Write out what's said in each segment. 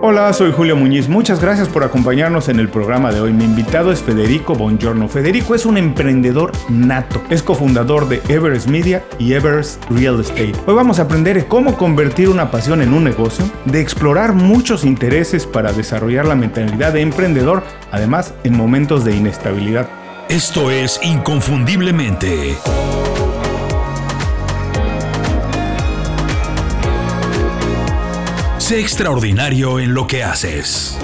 Hola, soy Julio Muñiz. Muchas gracias por acompañarnos en el programa de hoy. Mi invitado es Federico Bongiorno. Federico es un emprendedor nato. Es cofundador de Everest Media y Everest Real Estate. Hoy vamos a aprender cómo convertir una pasión en un negocio, de explorar muchos intereses para desarrollar la mentalidad de emprendedor, además en momentos de inestabilidad. Esto es Inconfundiblemente. Sé extraordinario en lo que haces.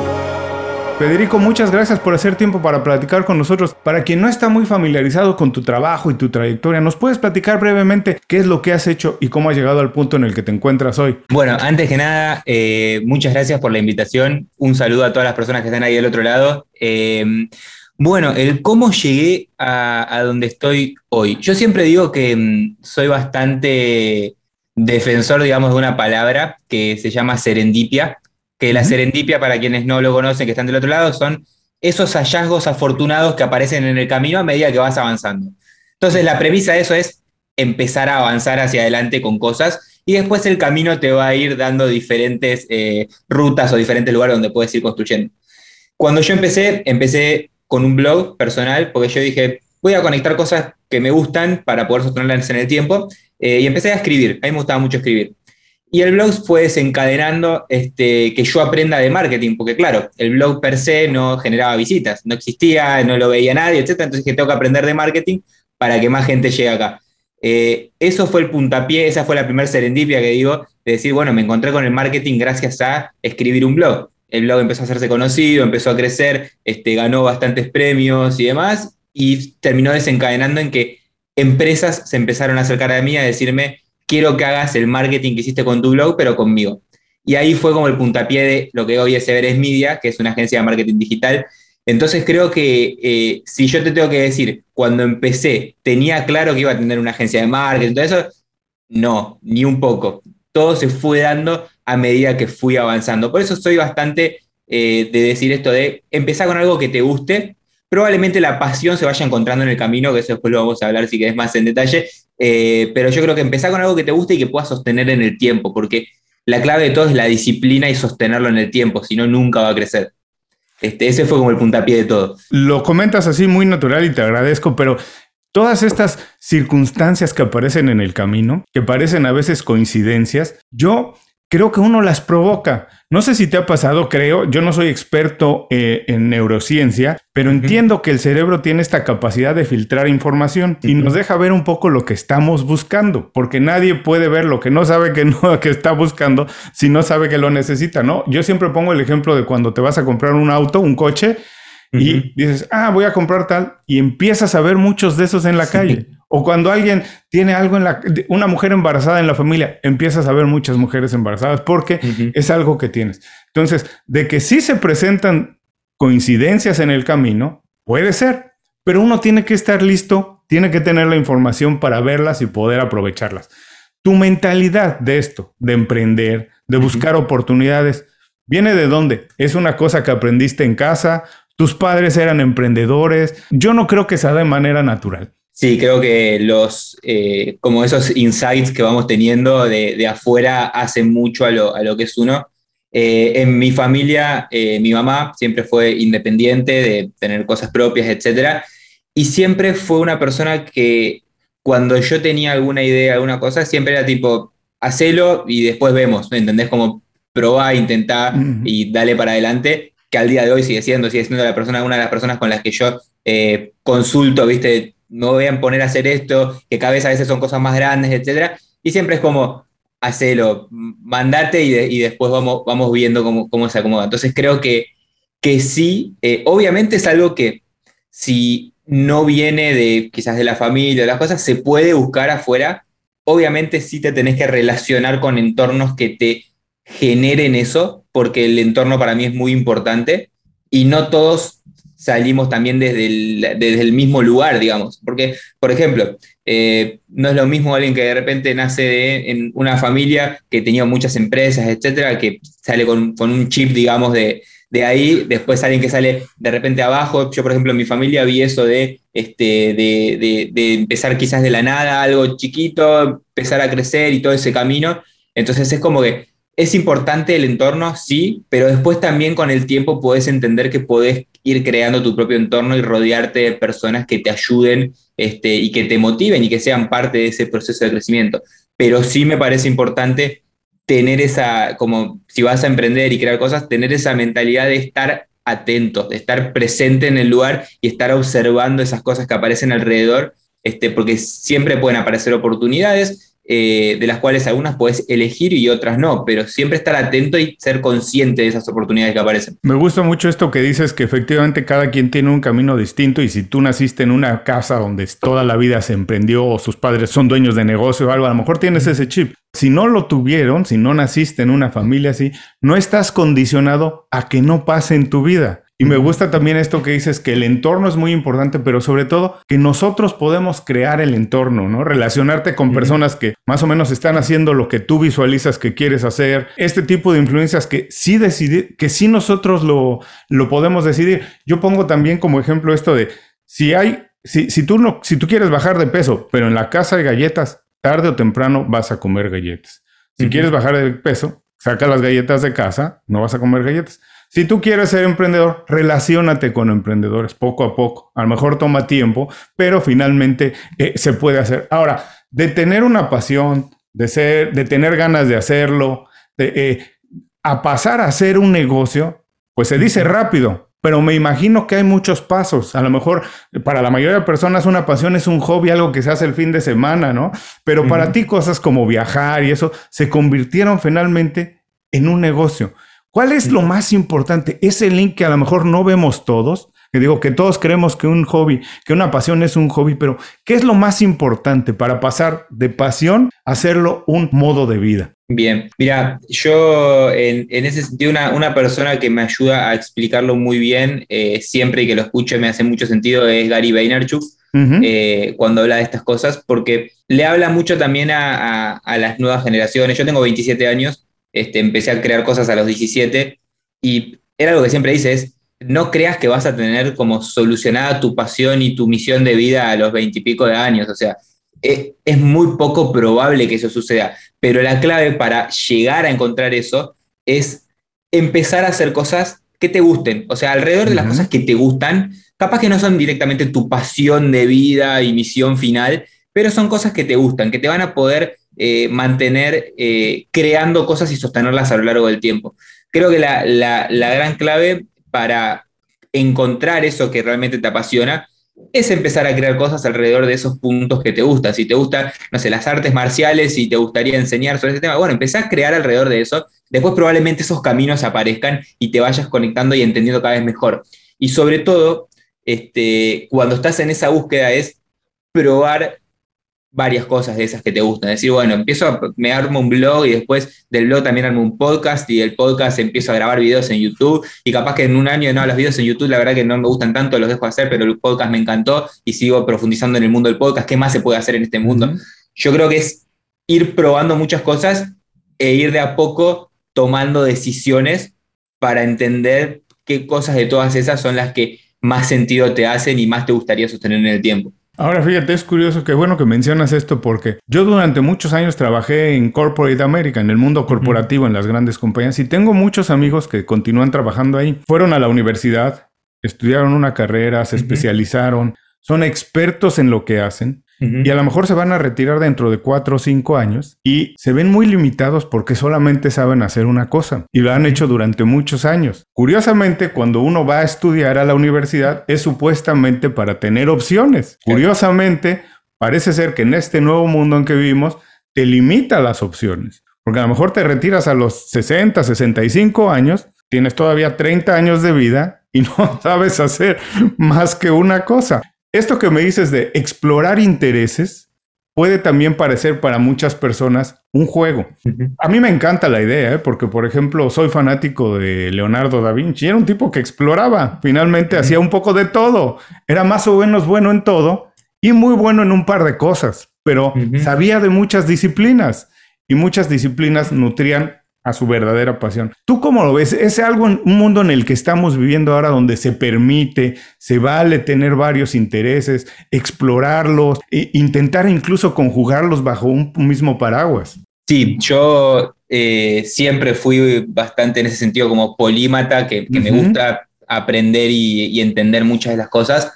Federico, muchas gracias por hacer tiempo para platicar con nosotros. Para quien no está muy familiarizado con tu trabajo y tu trayectoria, ¿nos puedes platicar brevemente qué es lo que has hecho y cómo has llegado al punto en el que te encuentras hoy? Bueno, antes que nada, eh, muchas gracias por la invitación. Un saludo a todas las personas que están ahí del otro lado. Eh, bueno, el cómo llegué a, donde estoy hoy. Yo siempre digo que mm, soy bastante defensor, digamos, de una palabra que se llama serendipia, que la serendipia, para quienes no lo conocen, que están del otro lado, son esos hallazgos afortunados que aparecen en el camino a medida que vas avanzando. Entonces, la premisa de eso es empezar a avanzar hacia adelante con cosas y después el camino te va a ir dando diferentes eh, rutas o diferentes lugares donde puedes ir construyendo. Cuando yo empecé, empecé con un blog personal, porque yo dije, voy a conectar cosas que me gustan para poder sostenerlas en el tiempo, eh, y empecé a escribir, a mí me gustaba mucho escribir. Y el blog fue desencadenando este, que yo aprenda de marketing, porque claro, el blog per se no generaba visitas, no existía, no lo veía nadie, etc. Entonces que tengo que aprender de marketing para que más gente llegue acá. Eh, eso fue el puntapié, esa fue la primera serendipia que digo, de decir, bueno, me encontré con el marketing gracias a escribir un blog el blog empezó a hacerse conocido, empezó a crecer, este, ganó bastantes premios y demás, y terminó desencadenando en que empresas se empezaron a acercar a mí a decirme, quiero que hagas el marketing que hiciste con tu blog, pero conmigo. Y ahí fue como el puntapié de lo que hoy es Everest Media, que es una agencia de marketing digital. Entonces creo que eh, si yo te tengo que decir, cuando empecé, tenía claro que iba a tener una agencia de marketing, todo eso, no, ni un poco. Todo se fue dando a medida que fui avanzando. Por eso soy bastante eh, de decir esto de empezar con algo que te guste. Probablemente la pasión se vaya encontrando en el camino, que eso después lo vamos a hablar si querés más en detalle, eh, pero yo creo que empezar con algo que te guste y que puedas sostener en el tiempo, porque la clave de todo es la disciplina y sostenerlo en el tiempo, si no, nunca va a crecer. Este, ese fue como el puntapié de todo. Lo comentas así muy natural y te agradezco, pero todas estas circunstancias que aparecen en el camino, que parecen a veces coincidencias, yo creo que uno las provoca. No sé si te ha pasado, creo, yo no soy experto eh, en neurociencia, pero entiendo que el cerebro tiene esta capacidad de filtrar información y nos deja ver un poco lo que estamos buscando, porque nadie puede ver lo que no sabe que no que está buscando si no sabe que lo necesita, ¿no? Yo siempre pongo el ejemplo de cuando te vas a comprar un auto, un coche y dices, "Ah, voy a comprar tal" y empiezas a ver muchos de esos en la calle. O cuando alguien tiene algo en la, una mujer embarazada en la familia, empiezas a ver muchas mujeres embarazadas porque es algo que tienes. Entonces, de que sí se presentan coincidencias en el camino, puede ser, pero uno tiene que estar listo, tiene que tener la información para verlas y poder aprovecharlas. Tu mentalidad de esto, de emprender, de buscar oportunidades, ¿viene de dónde? ¿Es una cosa que aprendiste en casa? ¿Tus padres eran emprendedores? Yo no creo que sea de manera natural. Sí, creo que los, eh, como esos insights que vamos teniendo de, afuera hacen mucho a lo, a lo, que es uno. Eh, en mi familia, eh, mi mamá siempre fue independiente de tener cosas propias, etc. Y siempre fue una persona que cuando yo tenía alguna idea, alguna cosa, siempre era tipo, hacelo y después vemos, ¿me entendés? Como probar, intentar y dale para adelante, que al día de hoy sigue siendo, sigue siendo la persona, una de las personas con las que yo consulto, ¿viste? Me voy a poner a hacer esto, que cada vez a veces son cosas más grandes, etc. Y siempre es como, hacelo, mandate y, después vamos, vamos viendo cómo, cómo, se acomoda. Entonces creo que, que sí, eh, obviamente es algo que si no viene de quizás de la familia, de las cosas, se puede buscar afuera. Obviamente sí te tenés que relacionar con entornos que te generen eso, porque el entorno para mí es muy importante y no todos salimos también desde el, desde el mismo lugar, digamos. Porque, por ejemplo, eh, no es lo mismo alguien que de repente nace en una familia que tenía muchas empresas, etcétera, que sale con, un chip, digamos, de, ahí, después alguien que sale de repente abajo. Yo, por ejemplo, en mi familia vi eso de, este, de, de empezar quizás de la nada, algo chiquito, empezar a crecer y todo ese camino. Entonces es como que es importante el entorno, sí, pero después también con el tiempo puedes entender que puedes ir creando tu propio entorno y rodearte de personas que te ayuden este, y que te motiven y que sean parte de ese proceso de crecimiento. Pero sí me parece importante tener esa, como si vas a emprender y crear cosas, tener esa mentalidad de estar atento, de estar presente en el lugar y estar observando esas cosas que aparecen alrededor, este, porque siempre pueden aparecer oportunidades eh, de las cuales algunas puedes elegir y otras no, pero siempre estar atento y ser consciente de esas oportunidades que aparecen. Me gusta mucho esto que dices, que efectivamente cada quien tiene un camino distinto y si tú naciste en una casa donde toda la vida se emprendió o sus padres son dueños de negocio o algo, a lo mejor tienes ese chip. Si no lo tuvieron, si no naciste en una familia así, no estás condicionado a que no pase en tu vida. Y me gusta también esto que dices, que el entorno es muy importante, pero sobre todo que nosotros podemos crear el entorno, ¿no? Relacionarte con personas que más o menos están haciendo lo que tú visualizas que quieres hacer. Este tipo de influencias que sí decidir, que sí nosotros lo, lo podemos decidir. Yo pongo también como ejemplo esto de si hay, si, si tú no, si tú quieres bajar de peso, pero en la casa hay galletas, tarde o temprano vas a comer galletas. Si quieres bajar de peso, saca las galletas de casa, no vas a comer galletas. Si tú quieres ser emprendedor, relaciónate con emprendedores poco a poco. A lo mejor toma tiempo, pero finalmente eh, se puede hacer. Ahora, de tener una pasión, de, ser, de tener ganas de hacerlo, de, eh, a pasar a hacer un negocio, pues se dice rápido, pero me imagino que hay muchos pasos. A lo mejor para la mayoría de personas una pasión es un hobby, algo que se hace el fin de semana, ¿no? Pero para ti cosas como viajar y eso se convirtieron finalmente en un negocio. ¿Cuál es lo más importante? Ese link que a lo mejor no vemos todos, que digo que todos creemos que un hobby, que una pasión es un hobby, pero ¿qué es lo más importante para pasar de pasión a hacerlo un modo de vida? Bien, mira, yo en, ese sentido, una, persona que me ayuda a explicarlo muy bien, eh, siempre y que lo escuche me hace mucho sentido, es Gary Vaynerchuk, eh, cuando habla de estas cosas, porque le habla mucho también a, a las nuevas generaciones. Yo tengo 27 años este, empecé a crear cosas a los 17 y era algo que siempre dices, no creas que vas a tener como solucionada tu pasión y tu misión de vida a los 20 y pico de años, o sea, es, es muy poco probable que eso suceda, pero la clave para llegar a encontrar eso es empezar a hacer cosas que te gusten, o sea, alrededor de las cosas que te gustan, capaz que no son directamente tu pasión de vida y misión final, pero son cosas que te gustan, que te van a poder eh, mantener eh, creando cosas y sostenerlas a lo largo del tiempo. Creo que la, gran clave para encontrar eso que realmente te apasiona es empezar a crear cosas alrededor de esos puntos que te gustan. Si te gustan, no sé, las artes marciales y te gustaría enseñar sobre ese tema, bueno, empezá a crear alrededor de eso. Después probablemente esos caminos aparezcan y te vayas conectando y entendiendo cada vez mejor. Y sobre todo, este, cuando estás en esa búsqueda es probar varias cosas de esas que te gustan. Decir, bueno, empiezo, a, me armo un blog y después del blog también armo un podcast y del podcast empiezo a grabar videos en YouTube y capaz que en un año, no, los videos en YouTube la verdad que no me gustan tanto, los dejo hacer, pero el podcast me encantó y sigo profundizando en el mundo del podcast. ¿Qué más se puede hacer en este mundo? Yo creo que es ir probando muchas cosas e ir de a poco tomando decisiones para entender qué cosas de todas esas son las que más sentido te hacen y más te gustaría sostener en el tiempo. Ahora fíjate, es curioso, que bueno que mencionas esto porque yo durante muchos años trabajé en Corporate America, en el mundo corporativo, en las grandes compañías, y tengo muchos amigos que continúan trabajando ahí. Fueron a la universidad, estudiaron una carrera, se especializaron, son expertos en lo que hacen y a lo mejor se van a retirar dentro de cuatro o cinco años y se ven muy limitados porque solamente saben hacer una cosa y lo han hecho durante muchos años. Curiosamente, cuando uno va a estudiar a la universidad es supuestamente para tener opciones. Curiosamente, parece ser que en este nuevo mundo en que vivimos te limita las opciones. Porque a lo mejor te retiras a los 60, 65 años, tienes todavía 30 años de vida y no sabes hacer más que una cosa. Esto que me dices de explorar intereses puede también parecer para muchas personas un juego. A mí me encanta la idea, ¿eh? porque por ejemplo soy fanático de Leonardo da Vinci. Era un tipo que exploraba, finalmente hacía un poco de todo. Era más o menos bueno en todo y muy bueno en un par de cosas, pero sabía de muchas disciplinas y muchas disciplinas nutrían a su verdadera pasión. ¿Tú cómo lo ves? ¿Es algo en un mundo en el que estamos viviendo ahora donde se permite, se vale tener varios intereses, explorarlos e intentar incluso conjugarlos bajo un mismo paraguas? Sí, yo eh, siempre fui bastante en ese sentido como polímata, que, me gusta aprender y, entender muchas de las cosas.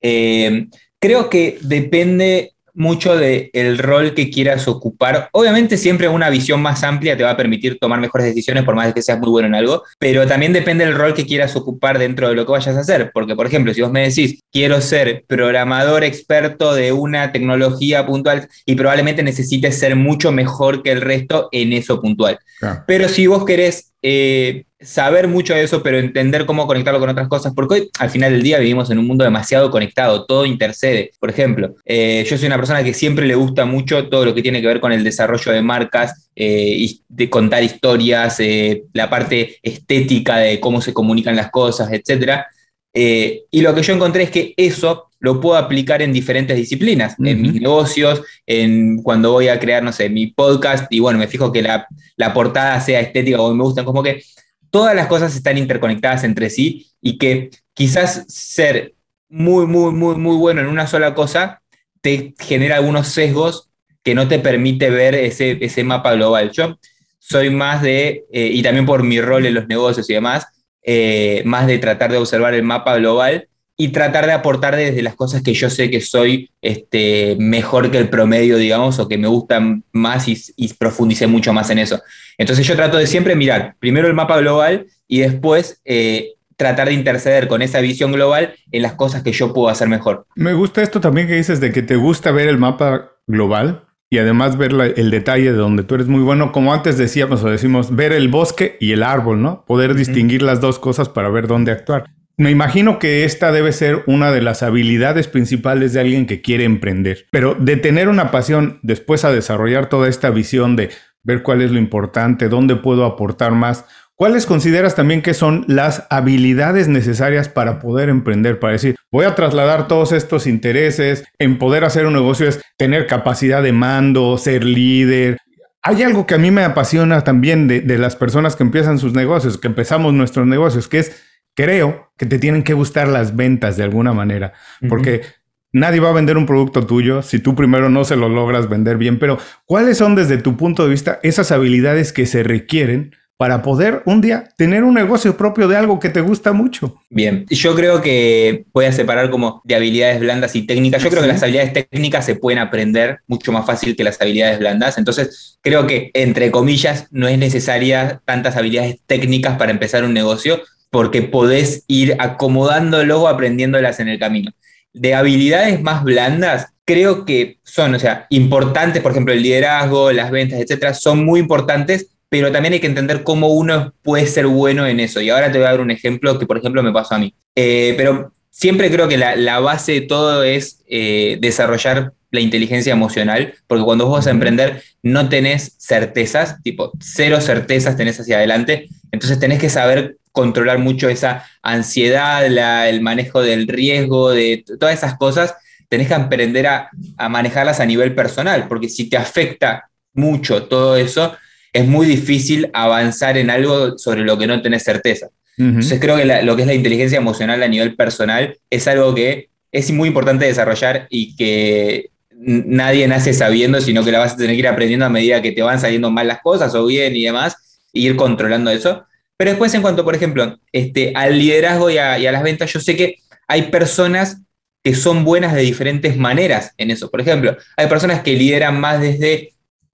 Eh, creo que depende mucho del el rol que quieras ocupar. Obviamente siempre una visión más amplia te va a permitir tomar mejores decisiones por más de que seas muy bueno en algo, pero también depende del rol que quieras ocupar dentro de lo que vayas a hacer. Porque, por ejemplo, si vos me decís, quiero ser programador experto de una tecnología puntual y probablemente necesites ser mucho mejor que el resto en eso puntual. Pero si vos querés... Eh, saber mucho de eso, pero entender cómo conectarlo con otras cosas, porque hoy al final del día vivimos en un mundo demasiado conectado, todo intercede. Por ejemplo, eh, yo soy una persona que siempre le gusta mucho todo lo que tiene que ver con el desarrollo de marcas, eh, de contar historias, la parte estética de cómo se comunican las cosas, etc. y lo que yo encontré es que eso lo puedo aplicar en diferentes disciplinas, en mis negocios, en cuando voy a crear, no sé, mi podcast, y bueno, me fijo que la, la portada sea estética o me gustan, como que todas las cosas están interconectadas entre sí y que quizás ser muy, muy, muy, muy bueno en una sola cosa te genera algunos sesgos que no te permite ver ese, ese mapa global. Yo soy más de, eh, y también por mi rol en los negocios y demás, eh, más de tratar de observar el mapa global y tratar de aportar desde las cosas que yo sé que soy este, mejor que el promedio, digamos, o que me gustan más y, profundicé mucho más en eso. Entonces yo trato de siempre mirar primero el mapa global y después eh, tratar de interceder con esa visión global en las cosas que yo puedo hacer mejor. Me gusta esto también que dices de que te gusta ver el mapa global y además ver el detalle de donde tú eres muy bueno, como antes decíamos o decimos, ver el bosque y el árbol, ¿no? Poder distinguir las dos cosas para ver dónde actuar. Me imagino que esta debe ser una de las habilidades principales de alguien que quiere emprender, pero de tener una pasión después a desarrollar toda esta visión de ver cuál es lo importante, dónde puedo aportar más. ¿Cuáles consideras también que son las habilidades necesarias para poder emprender? Para decir, voy a trasladar todos estos intereses, en poder hacer un negocio es tener capacidad de mando, ser líder. Hay algo que a mí me apasiona también de, las personas que empiezan sus negocios, que empezamos nuestros negocios, que es, creo que te tienen que gustar las ventas de alguna manera, porque Nadie va a vender un producto tuyo si tú primero no se lo logras vender bien, pero ¿cuáles son desde tu punto de vista esas habilidades que se requieren para poder un día tener un negocio propio de algo que te gusta mucho? Bien, yo creo que voy a separar como de habilidades blandas y técnicas. Yo creo que las habilidades técnicas se pueden aprender mucho más fácil que las habilidades blandas. Entonces, creo que, entre comillas, no es necesaria tantas habilidades técnicas para empezar un negocio porque podés ir acomodándolo o aprendiéndolas en el camino de habilidades más blandas, creo que son, o sea, importantes, por ejemplo, el liderazgo, las ventas, etcétera, son muy importantes, pero también hay que entender cómo uno puede ser bueno en eso. Y ahora te voy a dar un ejemplo que, por ejemplo, me pasó a mí. Eh, pero siempre creo que la, base de todo es eh, desarrollar la inteligencia emocional, porque cuando vos vas a emprender no tenés certezas, tipo, cero certezas tenés hacia adelante, entonces tenés que saber controlar mucho esa ansiedad, el manejo del riesgo, de todas esas cosas, tenés que aprender a, manejarlas a nivel personal, porque si te afecta mucho todo eso, es muy difícil avanzar en algo sobre lo que no tenés certeza. Entonces creo que lo que es la inteligencia emocional a nivel personal es algo que es muy importante desarrollar y que nadie nace sabiendo, sino que la vas a tener que ir aprendiendo a medida que te van saliendo mal las cosas o bien y demás, e ir controlando eso. Pero después, en cuanto, por ejemplo, este, al liderazgo y a, las ventas, yo sé que hay personas que son buenas de diferentes maneras en eso. Por ejemplo, hay personas que lideran más desde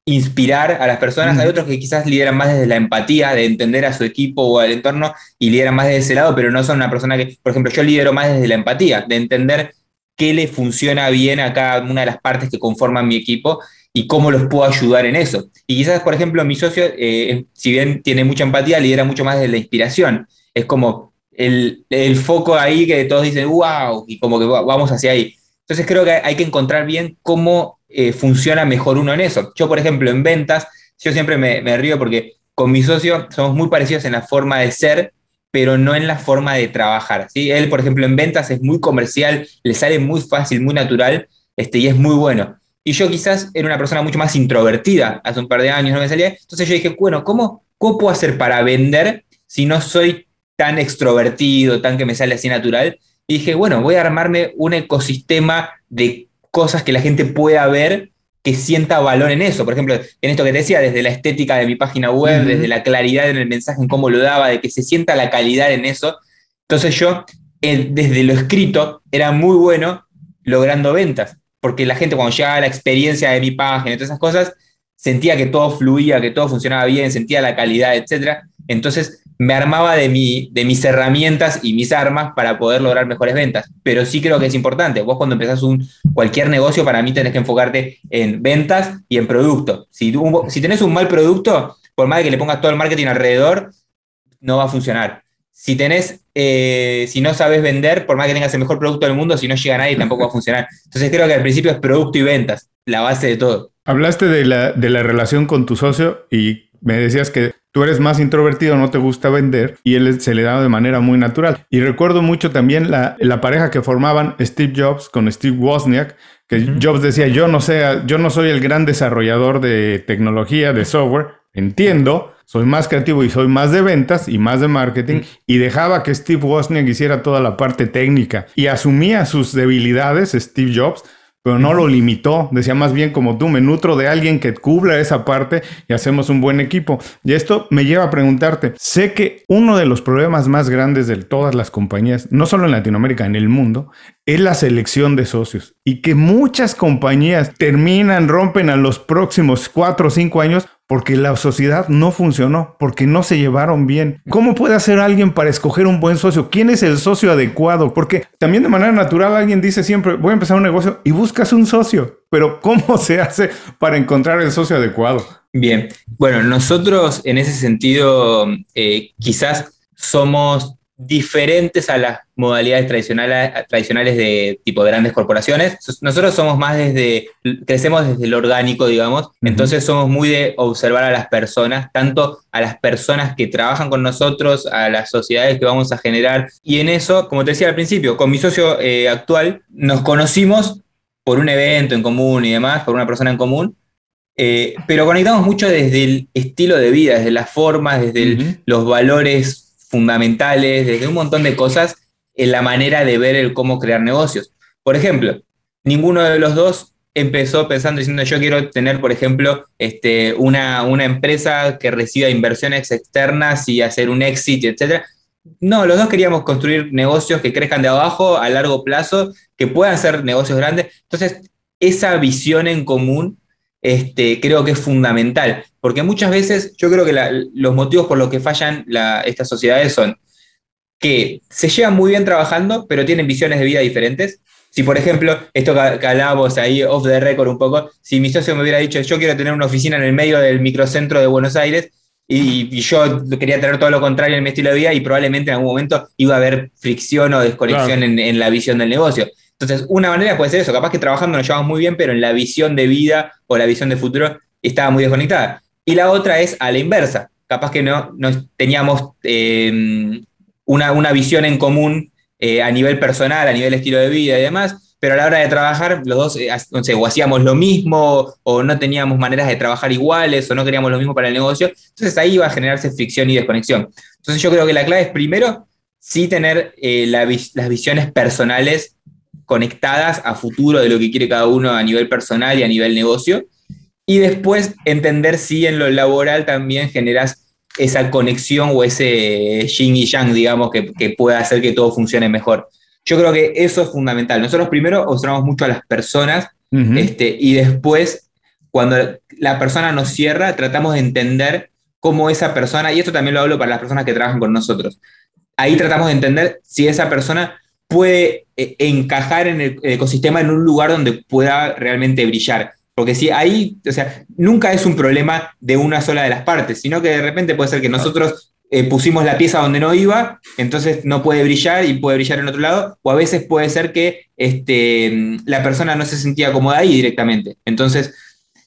inspirar a las personas, hay otros que quizás lideran más desde la empatía, de entender a su equipo o al entorno y lideran más desde ese lado, pero no son una persona que, por ejemplo, yo lidero más desde la empatía, de entender qué le funciona bien a cada una de las partes que conforman mi equipo y cómo los puedo ayudar en eso. Y quizás, por ejemplo, mi socio, eh, si bien tiene mucha empatía, lidera mucho más de la inspiración. Es como el, foco ahí que todos dicen, wow, y como que vamos hacia ahí. Entonces creo que hay que encontrar bien cómo eh, funciona mejor uno en eso. Yo, por ejemplo, en ventas, yo siempre me, río porque con mi socio somos muy parecidos en la forma de ser, pero no en la forma de trabajar. ¿sí? Él, por ejemplo, en ventas es muy comercial, le sale muy fácil, muy natural, este, y es muy bueno. Y yo quizás era una persona mucho más introvertida, hace un par de años no me salía. Entonces yo dije, bueno, ¿cómo, cómo puedo hacer para vender si no soy tan extrovertido, tan que me sale así natural? Y dije, bueno, voy a armarme un ecosistema de cosas que la gente pueda ver que sienta valor en eso. Por ejemplo, en esto que te decía, desde la estética de mi página web, desde la claridad en el mensaje, en cómo lo daba, de que se sienta la calidad en eso. Entonces yo, desde lo escrito, era muy bueno logrando ventas, porque la gente cuando llegaba a la experiencia de mi página y todas esas cosas, sentía que todo fluía, que todo funcionaba bien, sentía la calidad, etc. Entonces me armaba de, mi, de mis herramientas y mis armas para poder lograr mejores ventas. Pero sí creo que es importante. Vos cuando empezás un, cualquier negocio, para mí tenés que enfocarte en ventas y en producto. Si, si tenés un mal producto, por más que le pongas todo el marketing alrededor, no va a funcionar. Si eh, si no sabes vender, por más que tengas el mejor producto del mundo, si no llega nadie, tampoco va a funcionar. Entonces creo que al principio es producto y ventas, la base de todo. Hablaste de la, de la relación con tu socio y me decías que tú eres más introvertido, no te gusta vender y él se le da de manera muy natural. Y recuerdo mucho también la, la pareja que formaban Steve Jobs con Steve Wozniak, que Jobs decía, yo no sé, yo no soy el gran desarrollador de tecnología, de software, entiendo, soy más creativo y soy más de ventas y más de marketing y dejaba que Steve Wozniak hiciera toda la parte técnica y asumía sus debilidades, Steve Jobs, pero no lo limitó. Decía más bien como tú, me nutro de alguien que cubra esa parte y hacemos un buen equipo. Y esto me lleva a preguntarte, sé que uno de los problemas más grandes de todas las compañías, no solo en Latinoamérica, en el mundo, es la selección de socios y que muchas compañías terminan, rompen a los próximos cuatro o cinco años porque la sociedad no funcionó, porque no se llevaron bien. ¿Cómo puede hacer alguien para escoger un buen socio? ¿Quién es el socio adecuado? Porque también de manera natural alguien dice siempre, voy a empezar un negocio y buscas un socio, pero ¿cómo se hace para encontrar el socio adecuado? Bien, bueno, nosotros en ese sentido eh, quizás somos diferentes a las modalidades tradicionales, tradicionales de tipo de grandes corporaciones. Nosotros somos más desde, crecemos desde el orgánico, digamos, entonces somos muy de observar a las personas, tanto a las personas que trabajan con nosotros, a las sociedades que vamos a generar. Y en eso, como te decía al principio, con mi socio eh, actual nos conocimos por un evento en común y demás, por una persona en común, eh, pero conectamos mucho desde el estilo de vida, desde las formas, desde los valores fundamentales, desde un montón de cosas en la manera de ver el cómo crear negocios. Por ejemplo, ninguno de los dos empezó pensando diciendo yo quiero tener, por ejemplo, este, una, una empresa que reciba inversiones externas y hacer un exit, etc. No, los dos queríamos construir negocios que crezcan de abajo a largo plazo, que puedan ser negocios grandes. Entonces, esa visión en común este, creo que es fundamental, porque muchas veces yo creo que los motivos por los que fallan estas sociedades son que se llevan muy bien trabajando, pero tienen visiones de vida diferentes. Si, por ejemplo, esto que, hablábamos ahí off the record un poco, si mi socio me hubiera dicho, yo quiero tener una oficina en el medio del microcentro de Buenos Aires, y, yo quería tener todo lo contrario en mi estilo de vida, y probablemente en algún momento iba a haber fricción o desconexión en la visión del negocio. Entonces, una manera puede ser eso, capaz que trabajando nos llevamos muy bien, pero en la visión de vida o la visión de futuro estaba muy desconectada. Y la otra es a la inversa, capaz que no, teníamos eh, una, visión en común eh, a nivel personal, a nivel estilo de vida y demás, pero a la hora de trabajar los dos, eh, no sé, o hacíamos lo mismo, o no teníamos maneras de trabajar iguales, o no queríamos lo mismo para el negocio, entonces ahí iba a generarse fricción y desconexión. Entonces yo creo que la clave es primero, sí tener las visiones personales conectadas a futuro de lo que quiere cada uno a nivel personal y a nivel negocio. Y después entender si en lo laboral también generas esa conexión o ese yin y yang, digamos, que, que pueda hacer que todo funcione mejor. Yo creo que eso es fundamental. Nosotros primero observamos mucho a las personas este, y después, cuando la persona nos cierra, tratamos de entender cómo esa persona, y esto también lo hablo para las personas que trabajan con nosotros, ahí tratamos de entender si esa persona puede eh, encajar en el ecosistema en un lugar donde pueda realmente brillar. Porque si ahí, o sea, nunca es un problema de una sola de las partes, sino que de repente puede ser que nosotros eh, pusimos la pieza donde no iba, entonces no puede brillar y puede brillar en otro lado, o a veces puede ser que este, la persona no se sentía cómoda ahí directamente. Entonces,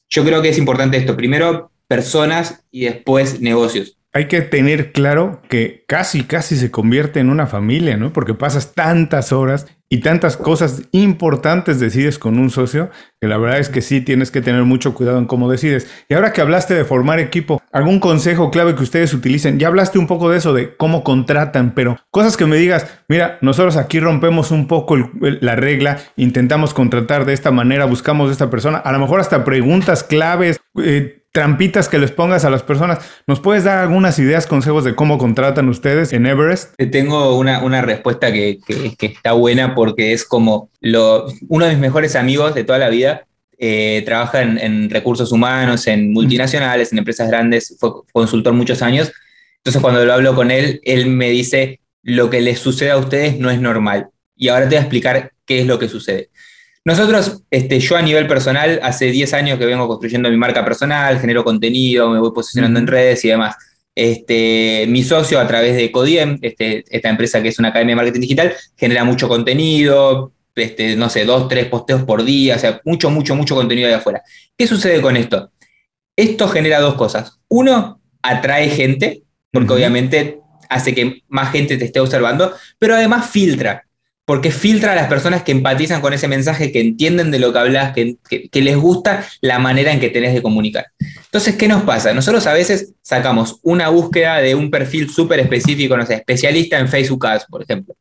yo creo que es importante esto. Primero, personas y después negocios hay que tener claro que casi, casi se convierte en una familia, ¿no? Porque pasas tantas horas y tantas cosas importantes decides con un socio, que la verdad es que sí tienes que tener mucho cuidado en cómo decides. Y ahora que hablaste de formar equipo, ¿algún consejo clave que ustedes utilicen? Ya hablaste un poco de eso, de cómo contratan, pero cosas que me digas, mira, nosotros aquí rompemos un poco la regla, intentamos contratar de esta manera, buscamos de esta persona, a lo mejor hasta preguntas claves. Eh, trampitas que les pongas a las personas. ¿Nos puedes dar algunas ideas, consejos de cómo contratan ustedes en Everest? Tengo una, respuesta que, está buena porque es como lo, uno de mis mejores amigos de toda la vida. Eh, trabaja en, recursos humanos, en multinacionales, en empresas grandes, fue consultor muchos años. Entonces cuando lo hablo con él, él me dice, lo que les sucede a ustedes no es normal. Y ahora te voy a explicar qué es lo que sucede. Nosotros, este, yo a nivel personal, hace 10 años que vengo construyendo mi marca personal, genero contenido, me voy posicionando en redes y demás. Este, mi socio a través de Codiem, este, esta empresa que es una academia de marketing digital, genera mucho contenido, este, no sé, dos, tres posteos por día, o sea, mucho, mucho, mucho contenido de afuera. ¿Qué sucede con esto? Esto genera dos cosas. Uno, atrae gente, porque obviamente hace que más gente te esté observando, pero además filtra porque filtra a las personas que empatizan con ese mensaje, que entienden de lo que hablas, que, les gusta la manera en que tenés de comunicar. Entonces, ¿qué nos pasa? Nosotros a veces sacamos una búsqueda de un perfil súper específico, no sé, especialista en Facebook Ads, por ejemplo,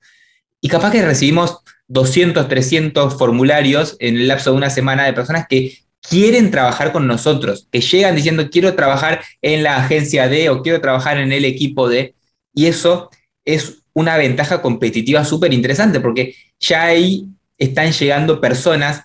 y capaz que recibimos 200, 300 formularios en el lapso de una semana de personas que quieren trabajar con nosotros, que llegan diciendo quiero trabajar en la agencia de o quiero trabajar en el equipo de, y eso es una ventaja competitiva súper interesante, porque ya ahí están llegando personas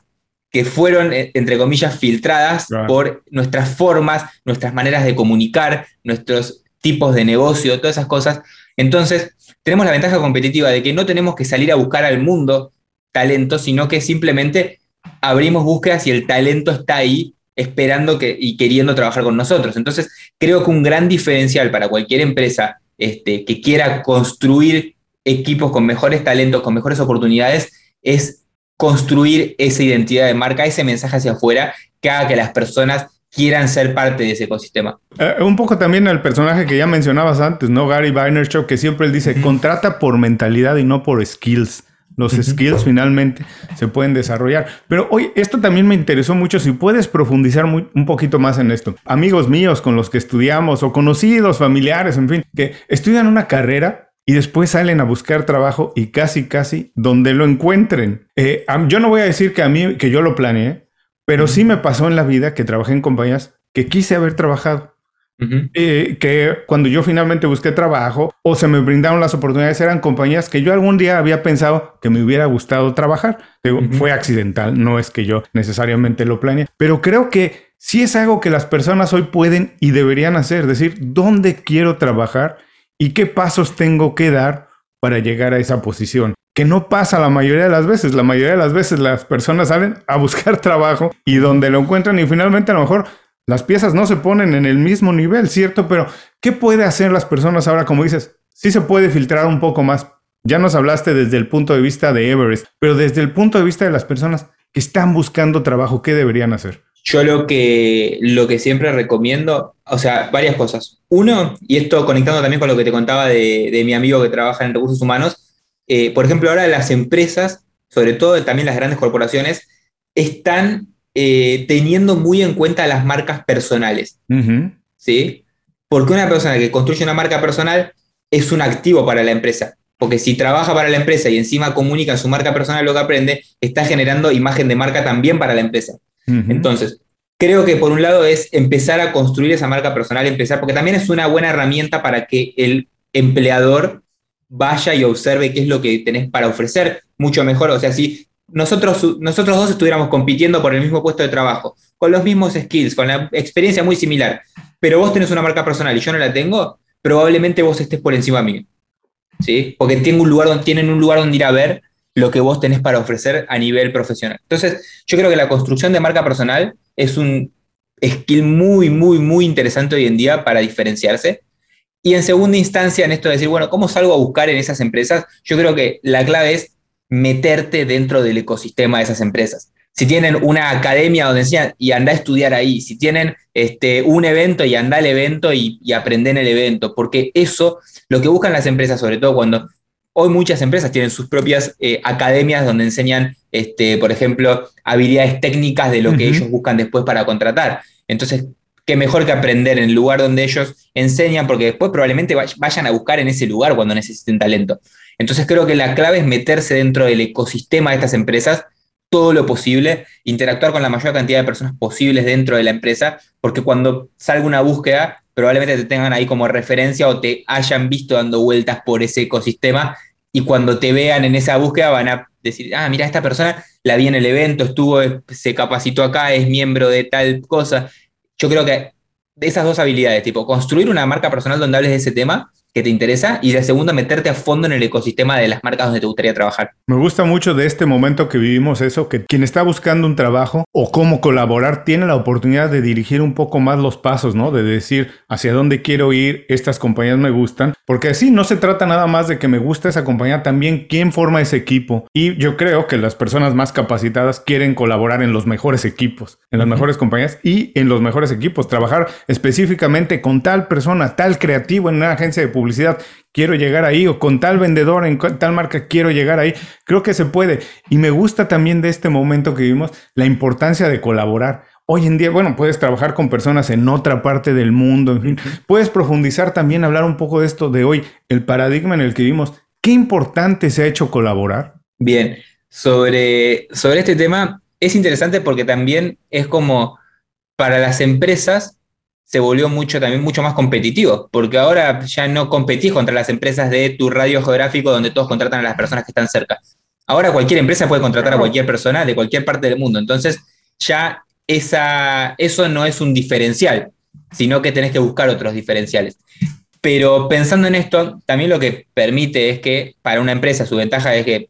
que fueron, eh, entre comillas, filtradas por nuestras formas, nuestras maneras de comunicar, nuestros tipos de negocio, todas esas cosas. Entonces, tenemos la ventaja competitiva de que no tenemos que salir a buscar al mundo talento, sino que simplemente abrimos búsquedas y el talento está ahí esperando que, y queriendo trabajar con nosotros. Entonces, creo que un gran diferencial para cualquier empresa este, que quiera construir equipos con mejores talentos, con mejores oportunidades, es construir esa identidad de marca, ese mensaje hacia afuera, que haga que las personas quieran ser parte de ese ecosistema. Eh, un poco también el personaje que ya mencionabas antes, ¿no? Gary Vaynerchuk, que siempre él dice, contrata por mentalidad y no por skills. Los skills finalmente se pueden desarrollar. Pero hoy, esto también me interesó mucho. Si puedes profundizar un poquito más en esto. Amigos míos con los que estudiamos o conocidos, familiares, en fin, que estudian una carrera y después salen a buscar trabajo y casi, casi donde lo encuentren. Eh, yo no voy a decir que a mí, que yo lo planeé, pero sí me pasó en la vida que trabajé en compañías que quise haber trabajado. Eh, que cuando yo finalmente busqué trabajo o se me brindaron las oportunidades eran compañías que yo algún día había pensado que me hubiera gustado trabajar. Fue accidental, no es que yo necesariamente lo planeé, pero creo que sí es algo que las personas hoy pueden y deberían hacer, decir, ¿dónde quiero trabajar y qué pasos tengo que dar para llegar a esa posición? Que no pasa la mayoría de las veces. La mayoría de las veces las personas salen a buscar trabajo y donde lo encuentran y finalmente a lo mejor las piezas no se ponen en el mismo nivel, ¿cierto? Pero, ¿qué puede hacer las personas ahora? Como dices, sí se puede filtrar un poco más. Ya nos hablaste desde el punto de vista de Everest, pero desde el punto de vista de las personas que están buscando trabajo, ¿qué deberían hacer? Yo lo que, lo que siempre recomiendo, o sea, varias cosas. Uno, y esto conectando también con lo que te contaba de, mi amigo que trabaja en recursos humanos, eh, por ejemplo, ahora las empresas, sobre todo también las grandes corporaciones, están eh, teniendo muy en cuenta las marcas personales. ¿Sí? Porque una persona que construye una marca personal es un activo para la empresa. Porque si trabaja para la empresa y encima comunica en su marca personal lo que aprende, está generando imagen de marca también para la empresa. Entonces, creo que por un lado es empezar a construir esa marca personal, empezar, porque también es una buena herramienta para que el empleador vaya y observe qué es lo que tenés para ofrecer, mucho mejor. O sea, si nosotros, nosotros dos estuviéramos compitiendo por el mismo puesto de trabajo, con los mismos skills, con la experiencia muy similar, pero vos tenés una marca personal y yo no la tengo, probablemente vos estés por encima mío. ¿Sí? Porque tengo un lugar donde, tienen un lugar donde ir a ver lo que vos tenés para ofrecer a nivel profesional. Entonces, yo creo que la construcción de marca personal es un skill muy, muy, muy interesante hoy en día para diferenciarse. Y en segunda instancia, en esto de decir, bueno, ¿cómo salgo a buscar en esas empresas? Yo creo que la clave es meterte dentro del ecosistema de esas empresas. Si tienen una academia donde enseñan y anda a estudiar ahí, si tienen este, un evento y anda al evento y, y aprende en el evento, porque eso, lo que buscan las empresas, sobre todo cuando hoy muchas empresas tienen sus propias eh, academias donde enseñan, este, por ejemplo, habilidades técnicas de lo que ellos buscan después para contratar. Entonces, qué mejor que aprender en el lugar donde ellos enseñan, porque después probablemente vayan a buscar en ese lugar cuando necesiten talento. Entonces creo que la clave es meterse dentro del ecosistema de estas empresas todo lo posible, interactuar con la mayor cantidad de personas posibles dentro de la empresa, porque cuando salga una búsqueda, probablemente te tengan ahí como referencia o te hayan visto dando vueltas por ese ecosistema y cuando te vean en esa búsqueda van a decir, ah, mira, esta persona la vi en el evento, estuvo, se capacitó acá, es miembro de tal cosa. Yo creo que esas dos habilidades, tipo construir una marca personal donde hables de ese tema que te interesa y la segunda, meterte a fondo en el ecosistema de las marcas donde te gustaría trabajar. Me gusta mucho de este momento que vivimos eso, que quien está buscando un trabajo o cómo colaborar tiene la oportunidad de dirigir un poco más los pasos, ¿no? De decir hacia dónde quiero ir, estas compañías me gustan, porque así no se trata nada más de que me gusta esa compañía, también quién forma ese equipo. Y yo creo que las personas más capacitadas quieren colaborar en los mejores equipos, en las mejores compañías y en los mejores equipos, trabajar específicamente con tal persona, tal creativo en una agencia de publicidad publicidad, quiero llegar ahí, o con tal vendedor en tal marca, quiero llegar ahí. Creo que se puede. Y me gusta también de este momento que vivimos la importancia de colaborar. Hoy en día, bueno, puedes trabajar con personas en otra parte del mundo, en fin. Puedes profundizar también, hablar un poco de esto de hoy, el paradigma en el que vivimos. ¿Qué importante se ha hecho colaborar? Bien, sobre, sobre este tema es interesante porque también es como para las empresas se volvió mucho, también mucho más competitivo, porque ahora ya no competís contra las empresas de tu radio geográfico donde todos contratan a las personas que están cerca. Ahora cualquier empresa puede contratar a cualquier persona de cualquier parte del mundo. Entonces ya esa, eso no es un diferencial, sino que tenés que buscar otros diferenciales. Pero pensando en esto, también lo que permite es que para una empresa su ventaja es que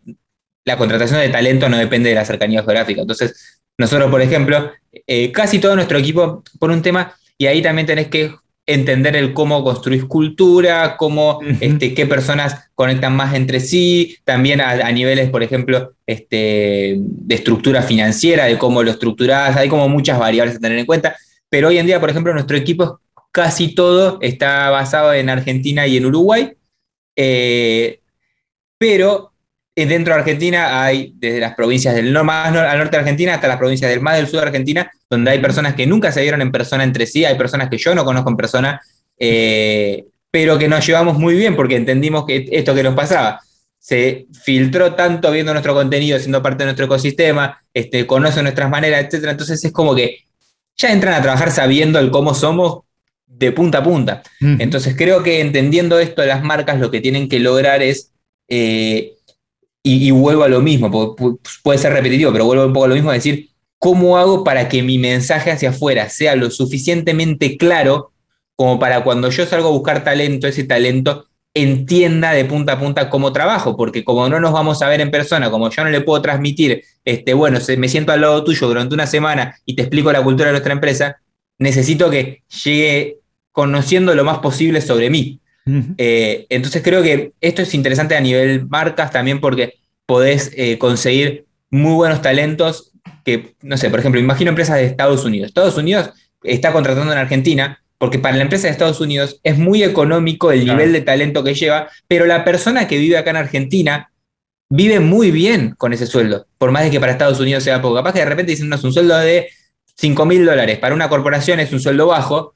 la contratación de talento no depende de la cercanía geográfica. Entonces, nosotros, por ejemplo, eh, casi todo nuestro equipo, por un tema, y ahí también tenés que entender el cómo construir cultura, cómo, este, qué personas conectan más entre sí, también a, niveles, por ejemplo, este, de estructura financiera, de cómo lo estructurás, hay como muchas variables a tener en cuenta, pero hoy en día, por ejemplo, nuestro equipo casi todo está basado en Argentina y en Uruguay, eh, pero dentro de Argentina hay desde las provincias del más al norte de Argentina hasta las provincias del más del sur de Argentina, donde hay personas que nunca se vieron en persona entre sí, hay personas que yo no conozco en persona, eh, pero que nos llevamos muy bien porque entendimos que esto que nos pasaba se filtró tanto viendo nuestro contenido, siendo parte de nuestro ecosistema, este, conocen nuestras maneras, etc. Entonces es como que ya entran a trabajar sabiendo el cómo somos de punta a punta. Entonces creo que entendiendo esto, las marcas lo que tienen que lograr es eh, y, vuelvo a lo mismo, puede ser repetitivo, pero vuelvo un poco a lo mismo, a decir, ¿cómo hago para que mi mensaje hacia afuera sea lo suficientemente claro como para cuando yo salgo a buscar talento, ese talento entienda de punta a punta cómo trabajo? Porque como no nos vamos a ver en persona, como yo no le puedo transmitir, este, bueno, me siento al lado tuyo durante una semana y te explico la cultura de nuestra empresa, necesito que llegue conociendo lo más posible sobre mí. Eh, entonces creo que esto es interesante a nivel marcas también porque podés eh, conseguir muy buenos talentos que, no sé, por ejemplo, imagino empresas de Estados Unidos. Estados Unidos está contratando en Argentina porque para la empresa de Estados Unidos es muy económico el nivel de talento que lleva, pero la persona que vive acá en Argentina vive muy bien con ese sueldo, por más de que para Estados Unidos sea poco. Capaz que de repente dicen, no, es un sueldo de 5 mil dólares, para una corporación es un sueldo bajo,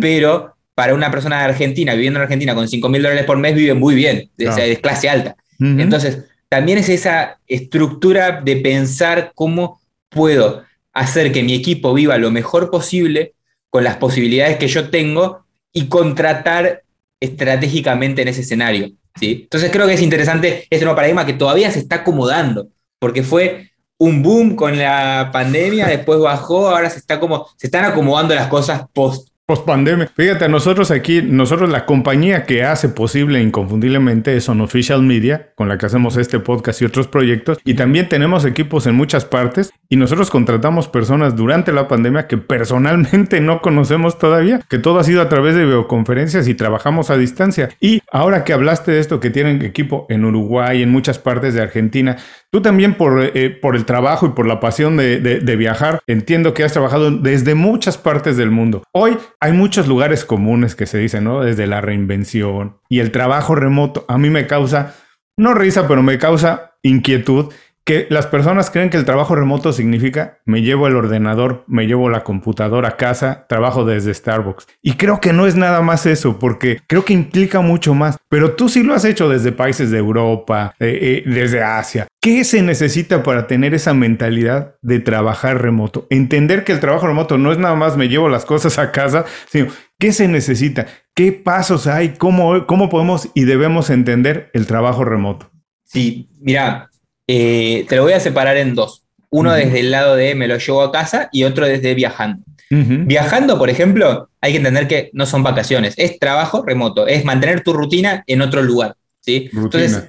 pero para una persona de Argentina, viviendo en Argentina con 5 mil dólares por mes, vive muy bien, es, clase alta. Entonces, también es esa estructura de pensar cómo puedo hacer que mi equipo viva lo mejor posible con las posibilidades que yo tengo y contratar estratégicamente en ese escenario. ¿sí? Entonces creo que es interesante este nuevo paradigma que todavía se está acomodando, porque fue un boom con la pandemia, después bajó, ahora se, está como, se están acomodando las cosas post Post pandemia. Fíjate, nosotros aquí, nosotros la compañía que hace posible inconfundiblemente es Official Media, con la que hacemos este podcast y otros proyectos. Y también tenemos equipos en muchas partes. Y nosotros contratamos personas durante la pandemia que personalmente no conocemos todavía, que todo ha sido a través de videoconferencias y trabajamos a distancia. Y ahora que hablaste de esto, que tienen equipo en Uruguay, en muchas partes de Argentina, Tú también por, eh, por el trabajo y por la pasión de, de, viajar, entiendo que has trabajado desde muchas partes del mundo. Hoy hay muchos lugares comunes que se dicen, ¿no? Desde la reinvención y el trabajo remoto. A mí me causa no risa, pero me causa inquietud que las personas creen que el trabajo remoto significa me llevo el ordenador, me llevo la computadora a casa, trabajo desde Starbucks. Y creo que no es nada más eso, porque creo que implica mucho más. Pero tú sí lo has hecho desde países de Europa, eh, eh, desde Asia. ¿Qué se necesita para tener esa mentalidad de trabajar remoto? Entender que el trabajo remoto no es nada más me llevo las cosas a casa, sino ¿qué se necesita? ¿Qué pasos hay? ¿Cómo, cómo podemos y debemos entender el trabajo remoto? Sí, mira, eh, te lo voy a separar en dos. Uno desde el lado de me lo llevo a casa y otro desde viajando. Viajando, por ejemplo, hay que entender que no son vacaciones, es trabajo remoto, es mantener tu rutina en otro lugar. ¿sí? Entonces,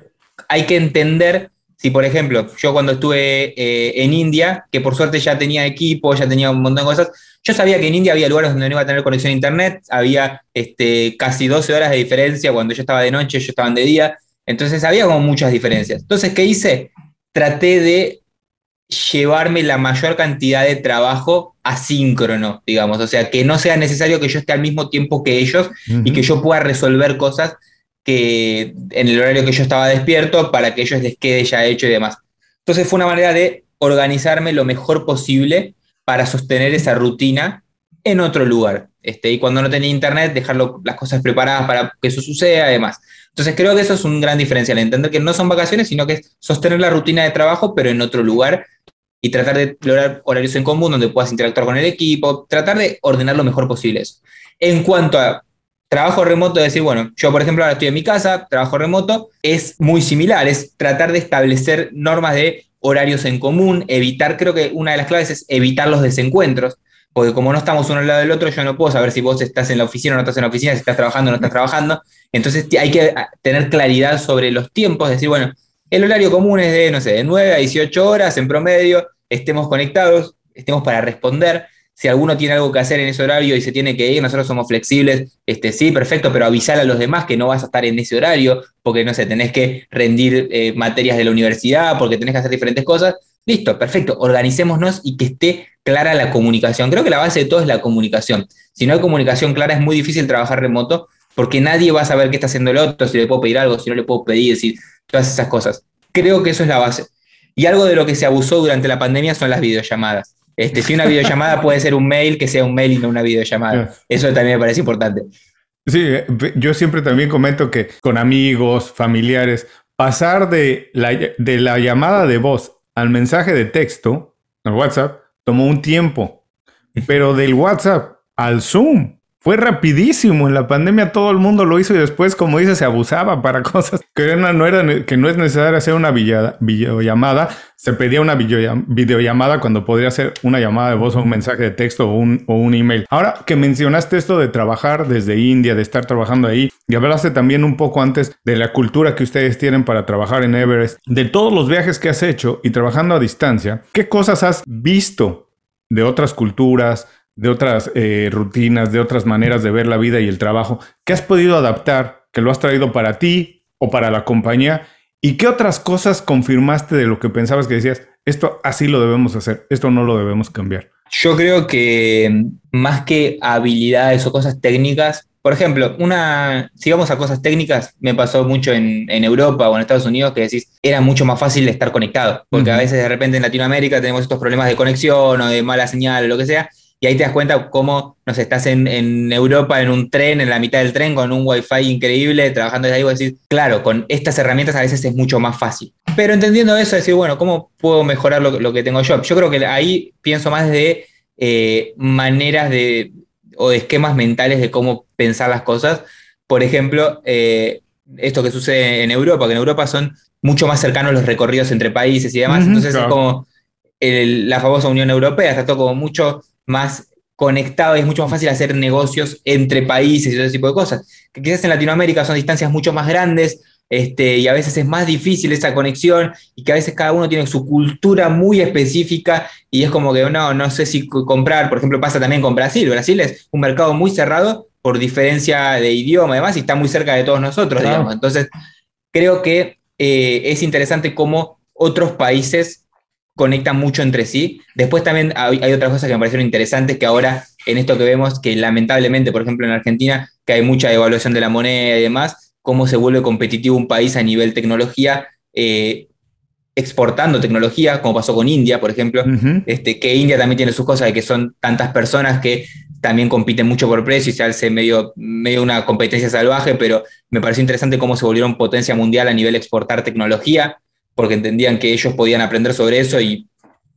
hay que entender si, por ejemplo, yo cuando estuve eh, en India, que por suerte ya tenía equipo, ya tenía un montón de cosas, yo sabía que en India había lugares donde no iba a tener conexión a internet, había este, casi 12 horas de diferencia cuando yo estaba de noche, ellos estaban de día, entonces había como muchas diferencias. Entonces, ¿qué hice? Traté de llevarme la mayor cantidad de trabajo asíncrono, digamos, o sea, que no sea necesario que yo esté al mismo tiempo que ellos y que yo pueda resolver cosas que en el horario que yo estaba despierto para que ellos les quede ya hecho y demás. Entonces fue una manera de organizarme lo mejor posible para sostener esa rutina en otro lugar. Este, y cuando no tenía internet, dejar las cosas preparadas para que eso suceda, además. Entonces creo que eso es un gran diferencial, entender que no son vacaciones, sino que es sostener la rutina de trabajo, pero en otro lugar y tratar de lograr horarios en común donde puedas interactuar con el equipo, tratar de ordenar lo mejor posible eso. En cuanto a trabajo remoto, decir, bueno, yo por ejemplo ahora estoy en mi casa, trabajo remoto, es muy similar, es tratar de establecer normas de horarios en común, evitar, creo que una de las claves es evitar los desencuentros, porque como no estamos uno al lado del otro, yo no puedo saber si vos estás en la oficina o no estás en la oficina, si estás trabajando o no estás trabajando. Entonces hay que ah, tener claridad sobre los tiempos, decir, bueno, el horario común es de, no sé, de 9 a 18 horas en promedio, estemos conectados, estemos para responder. Si alguno tiene algo que hacer en ese horario y se tiene que ir, nosotros somos flexibles, este, sí, perfecto, pero avisar a los demás que no vas a estar en ese horario, porque, no sé, tenés que rendir eh, materias de la universidad, porque tenés que hacer diferentes cosas. Listo, perfecto, organicémonos y que esté clara la comunicación. Creo que la base de todo es la comunicación. Si no hay comunicación clara, es muy difícil trabajar remoto porque nadie va a saber qué está haciendo el otro, si le puedo pedir algo, si no le puedo pedir, si todas esas cosas. Creo que eso es la base. Y algo de lo que se abusó durante la pandemia son las videollamadas. Este, si una videollamada puede ser un mail, que sea un mail y no una videollamada. Eso también me parece importante. Sí, yo siempre también comento que con amigos, familiares, pasar de la, de la llamada de voz al mensaje de texto, al WhatsApp, tomó un tiempo. Pero del WhatsApp al Zoom fue rapidísimo. En la pandemia todo el mundo lo hizo y después, como dice, se abusaba para cosas que no, que no es necesario hacer una videollamada. Se pedía una videollamada cuando podría ser una llamada de voz o un mensaje de texto o un, o un email. Ahora que mencionaste esto de trabajar desde India, de estar trabajando ahí, y hablaste también un poco antes de la cultura que ustedes tienen para trabajar en Everest, de todos los viajes que has hecho y trabajando a distancia, ¿qué cosas has visto de otras culturas? De otras eh, rutinas, de otras maneras de ver la vida y el trabajo, ¿qué has podido adaptar, que lo has traído para ti o para la compañía? ¿Y qué otras cosas confirmaste de lo que pensabas que decías, esto así lo debemos hacer, esto no lo debemos cambiar? Yo creo que mm, más que habilidades o cosas técnicas, por ejemplo, una, si vamos a cosas técnicas, me pasó mucho en, Europa o en Estados Unidos que decís, era mucho más fácil estar conectado, porque a veces de repente en Latinoamérica tenemos estos problemas de conexión o de mala señal o lo que sea, y ahí te das cuenta cómo, no sé, estás en, Europa en un tren, en la mitad del tren, con un wifi increíble, trabajando desde ahí, vos decís, claro, con estas herramientas a veces es mucho más fácil. Pero entendiendo eso, decir, bueno, ¿cómo puedo mejorar lo, que tengo yo? Yo creo que ahí pienso más de eh, maneras de, o de esquemas mentales de cómo pensar las cosas. Por ejemplo, eh, esto que sucede en Europa, que en Europa son mucho más cercanos los recorridos entre países y demás, entonces es como la famosa Unión Europea, está todo como mucho más conectado y es mucho más fácil hacer negocios entre países y todo ese tipo de cosas. Que quizás en Latinoamérica son distancias mucho más grandes este, y a veces es más difícil esa conexión y que a veces cada uno tiene su cultura muy específica y es como que no, no sé si comprar, por ejemplo pasa también con Brasil, Brasil es un mercado muy cerrado por diferencia de idioma además y está muy cerca de todos nosotros, digamos. Entonces, creo que eh, es interesante cómo otros países conectan mucho entre sí. Después también hay, otras cosas que me parecieron interesantes que ahora en esto que vemos, que lamentablemente, por ejemplo, en Argentina, que hay mucha devaluación de la moneda y demás, cómo se vuelve competitivo un país a nivel tecnología, eh, exportando tecnología, como pasó con India, por ejemplo, este, que India también tiene sus cosas de que son tantas personas que también compiten mucho por precio y se hace medio, medio una competencia salvaje, pero me pareció interesante cómo se volvieron potencia mundial a nivel exportar tecnología, porque entendían que ellos podían aprender sobre eso y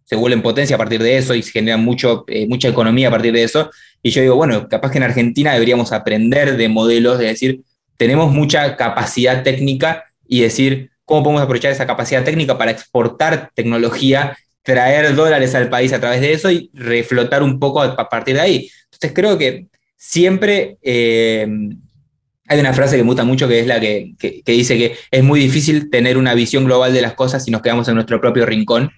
se vuelven potencia a partir de eso y se generan mucho, eh, mucha economía a partir de eso. Y yo digo, bueno, capaz que en Argentina deberíamos aprender de modelos, de decir, tenemos mucha capacidad técnica y decir, ¿cómo podemos aprovechar esa capacidad técnica para exportar tecnología, traer dólares al país a través de eso y reflotar un poco a, partir de ahí? Entonces creo que siempre... Eh, hay una frase que me gusta mucho que es la que, dice que es muy difícil tener una visión global de las cosas si nos quedamos en nuestro propio rincón.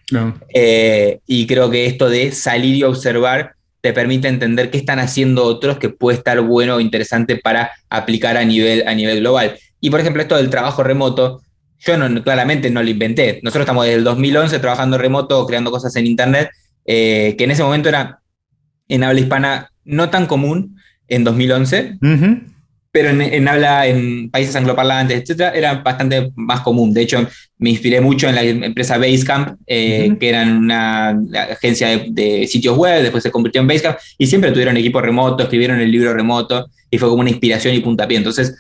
Eh, y creo que esto de salir y observar te permite entender qué están haciendo otros que puede estar bueno o interesante para aplicar a nivel, a nivel global. Y por ejemplo, esto del trabajo remoto, yo no, claramente no lo inventé. Nosotros estamos desde el 2011 trabajando remoto, creando cosas en Internet, eh, que en ese momento era en habla hispana no tan común en 2011 pero en, habla en países angloparlantes, etcétera, era bastante más común. De hecho, me inspiré mucho en la empresa Basecamp, eh, que eran una agencia de, sitios web, después se convirtió en Basecamp, y siempre tuvieron equipo remoto, escribieron el libro remoto, y fue como una inspiración y puntapié. Entonces,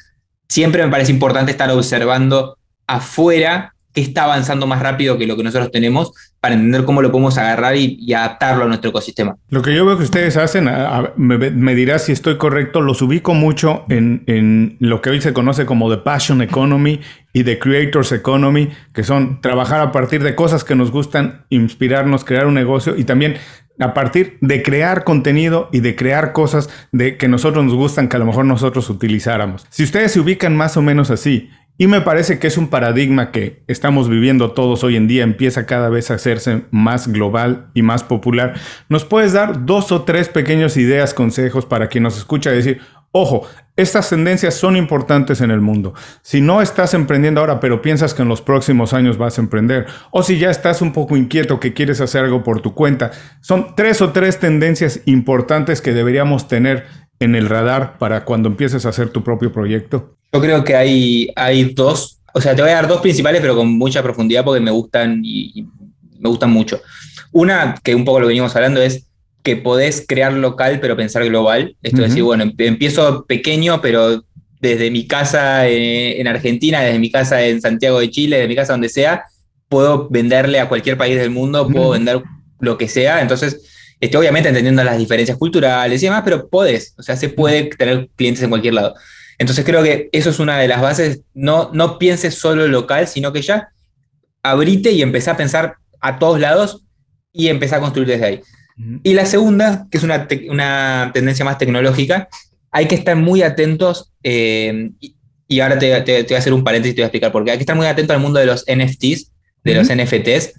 siempre me parece importante estar observando afuera qué está avanzando más rápido que lo que nosotros tenemos para entender cómo lo podemos agarrar y, adaptarlo a nuestro ecosistema. Lo que yo veo que ustedes hacen, me, me dirás si estoy correcto, los ubico mucho en, en, lo que hoy se conoce como The Passion Economy y The Creators Economy, que son trabajar a partir de cosas que nos gustan, inspirarnos, crear un negocio y también a partir de crear contenido y de crear cosas de que nosotros nos gustan que a lo mejor nosotros utilizáramos. Si ustedes se ubican más o menos así y me parece que es un paradigma que estamos viviendo todos hoy en día, empieza cada vez a hacerse más global y más popular. ¿Nos puedes dar dos o tres pequeñas ideas, consejos para quien nos escucha decir, ojo, estas tendencias son importantes en el mundo. Si no estás emprendiendo ahora, pero piensas que en los próximos años vas a emprender, o si ya estás un poco inquieto que quieres hacer algo por tu cuenta, son tres o tres tendencias importantes que deberíamos tener en el radar para cuando empieces a hacer tu propio proyecto. Yo creo que hay, hay dos, o sea, te voy a dar dos principales, pero con mucha profundidad porque me gustan y, me gustan mucho. Una, que un poco lo venimos hablando, es que podés crear local pero pensar global. Esto es decir, bueno, empiezo pequeño, pero desde mi casa eh, en Argentina, desde mi casa en Santiago de Chile, desde mi casa donde sea, puedo venderle a cualquier país del mundo, puedo vender lo que sea. Entonces, este, obviamente entendiendo las diferencias culturales y demás, pero podés, o sea, se puede tener clientes en cualquier lado. Entonces creo que eso es una de las bases. No, no pienses solo local, sino que ya abrite y empecé a pensar a todos lados y empecé a construir desde ahí. Y la segunda, que es una, una, tendencia más tecnológica, hay que estar muy atentos, eh, y, ahora te, voy a hacer un paréntesis y te voy a explicar por qué. Hay que estar muy atentos al mundo de los NFTs, de los NFTs,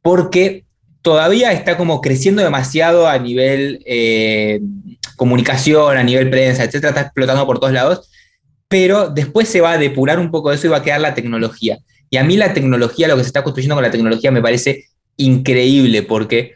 porque todavía está como creciendo demasiado a nivel eh, comunicación, a nivel prensa, etcétera, está explotando por todos lados, pero después se va a depurar un poco de eso y va a quedar la tecnología. Y a mí la tecnología, lo que se está construyendo con la tecnología me parece increíble porque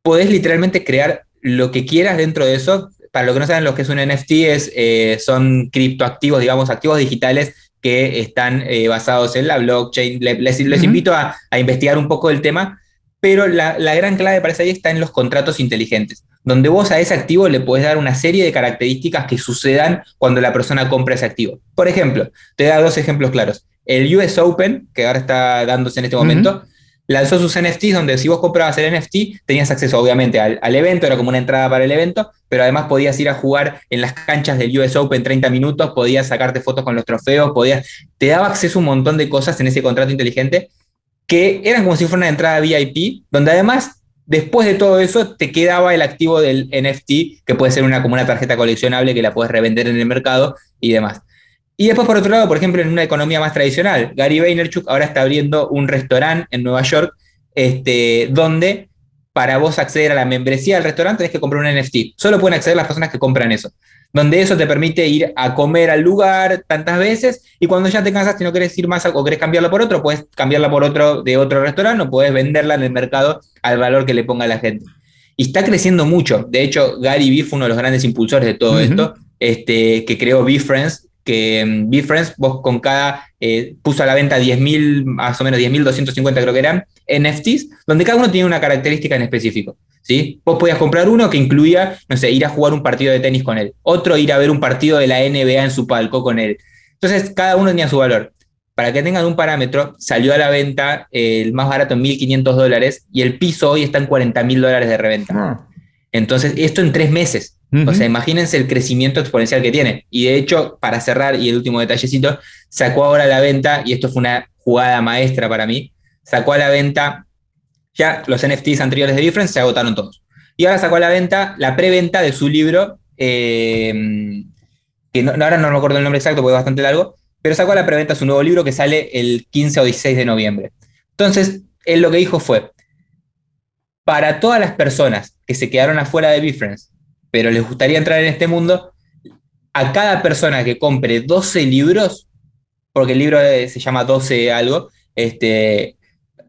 podés literalmente crear lo que quieras dentro de eso. Para los que no saben lo que es un NFT, es, eh, son criptoactivos, digamos, activos digitales que están eh, basados en la blockchain. Les, invito a, a, investigar un poco el tema, pero la, la gran clave para ahí está en los contratos inteligentes donde vos a ese activo le puedes dar una serie de características que sucedan cuando la persona compra ese activo. Por ejemplo, te da dos ejemplos claros. El US Open, que ahora está dándose en este momento, lanzó sus NFTs donde si vos comprabas el NFT tenías acceso obviamente al, evento, era como una entrada para el evento, pero además podías ir a jugar en las canchas del US Open 30 minutos, podías sacarte fotos con los trofeos, podías, te daba acceso a un montón de cosas en ese contrato inteligente que eran como si fuera una entrada VIP, donde además Después de todo eso, te quedaba el activo del NFT, que puede ser una, como una tarjeta coleccionable que la puedes revender en el mercado y demás. Y después, por otro lado, por ejemplo, en una economía más tradicional, Gary Vaynerchuk ahora está abriendo un restaurante en Nueva York, este, donde para vos acceder a la membresía del restaurante tenés que comprar un NFT. Solo pueden acceder las personas que compran eso donde eso te permite ir a comer al lugar tantas veces y cuando ya te cansas y no quieres ir más o querés cambiarla por otro, puedes cambiarla por otro de otro restaurante o puedes venderla en el mercado al valor que le ponga la gente. Y está creciendo mucho. De hecho, Gary Vee fue uno de los grandes impulsores de todo esto, este, que creó VeeFriends, que en BeFriends vos con cada, eh, puso a la venta 10.000, más o menos 10.250 creo que eran, NFTs, donde cada uno tenía una característica en específico. ¿sí? Vos podías comprar uno que incluía, no sé, ir a jugar un partido de tenis con él, otro ir a ver un partido de la NBA en su palco con él. Entonces, cada uno tenía su valor. Para que tengan un parámetro, salió a la venta el más barato en 1.500 dólares y el piso hoy está en 40.000 dólares de reventa. Ah. Entonces, esto en tres meses. O sea, imagínense el crecimiento exponencial que tiene. Y de hecho, para cerrar, y el último detallecito, sacó ahora a la venta, y esto fue una jugada maestra para mí, sacó a la venta, ya los NFTs anteriores de Difference se agotaron todos. Y ahora sacó a la venta la preventa de su libro, eh, que ahora no me acuerdo el nombre exacto porque es bastante largo, pero sacó a la preventa su nuevo libro que sale el 15 o 16 de noviembre. Entonces, él lo que dijo fue, para todas las personas que se quedaron afuera de Difference pero les gustaría entrar en este mundo, a cada persona que compre 12 libros, porque el libro se llama 12 algo, este,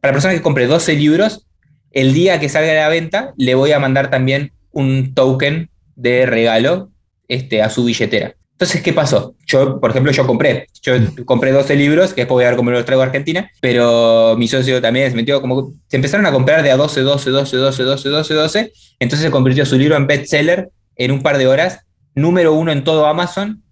para la persona que compre 12 libros, el día que salga a la venta, le voy a mandar también un token de regalo este, a su billetera. Entonces, ¿qué pasó? Yo, por ejemplo, yo compré. Yo compré 12 libros, que después voy a ver cómo los traigo a Argentina, pero mi socio también se metió como... Se empezaron a comprar de a 12, 12, 12, 12, 12, 12, 12. Entonces se convirtió su libro en bestseller en un par de horas, número uno en todo Amazon,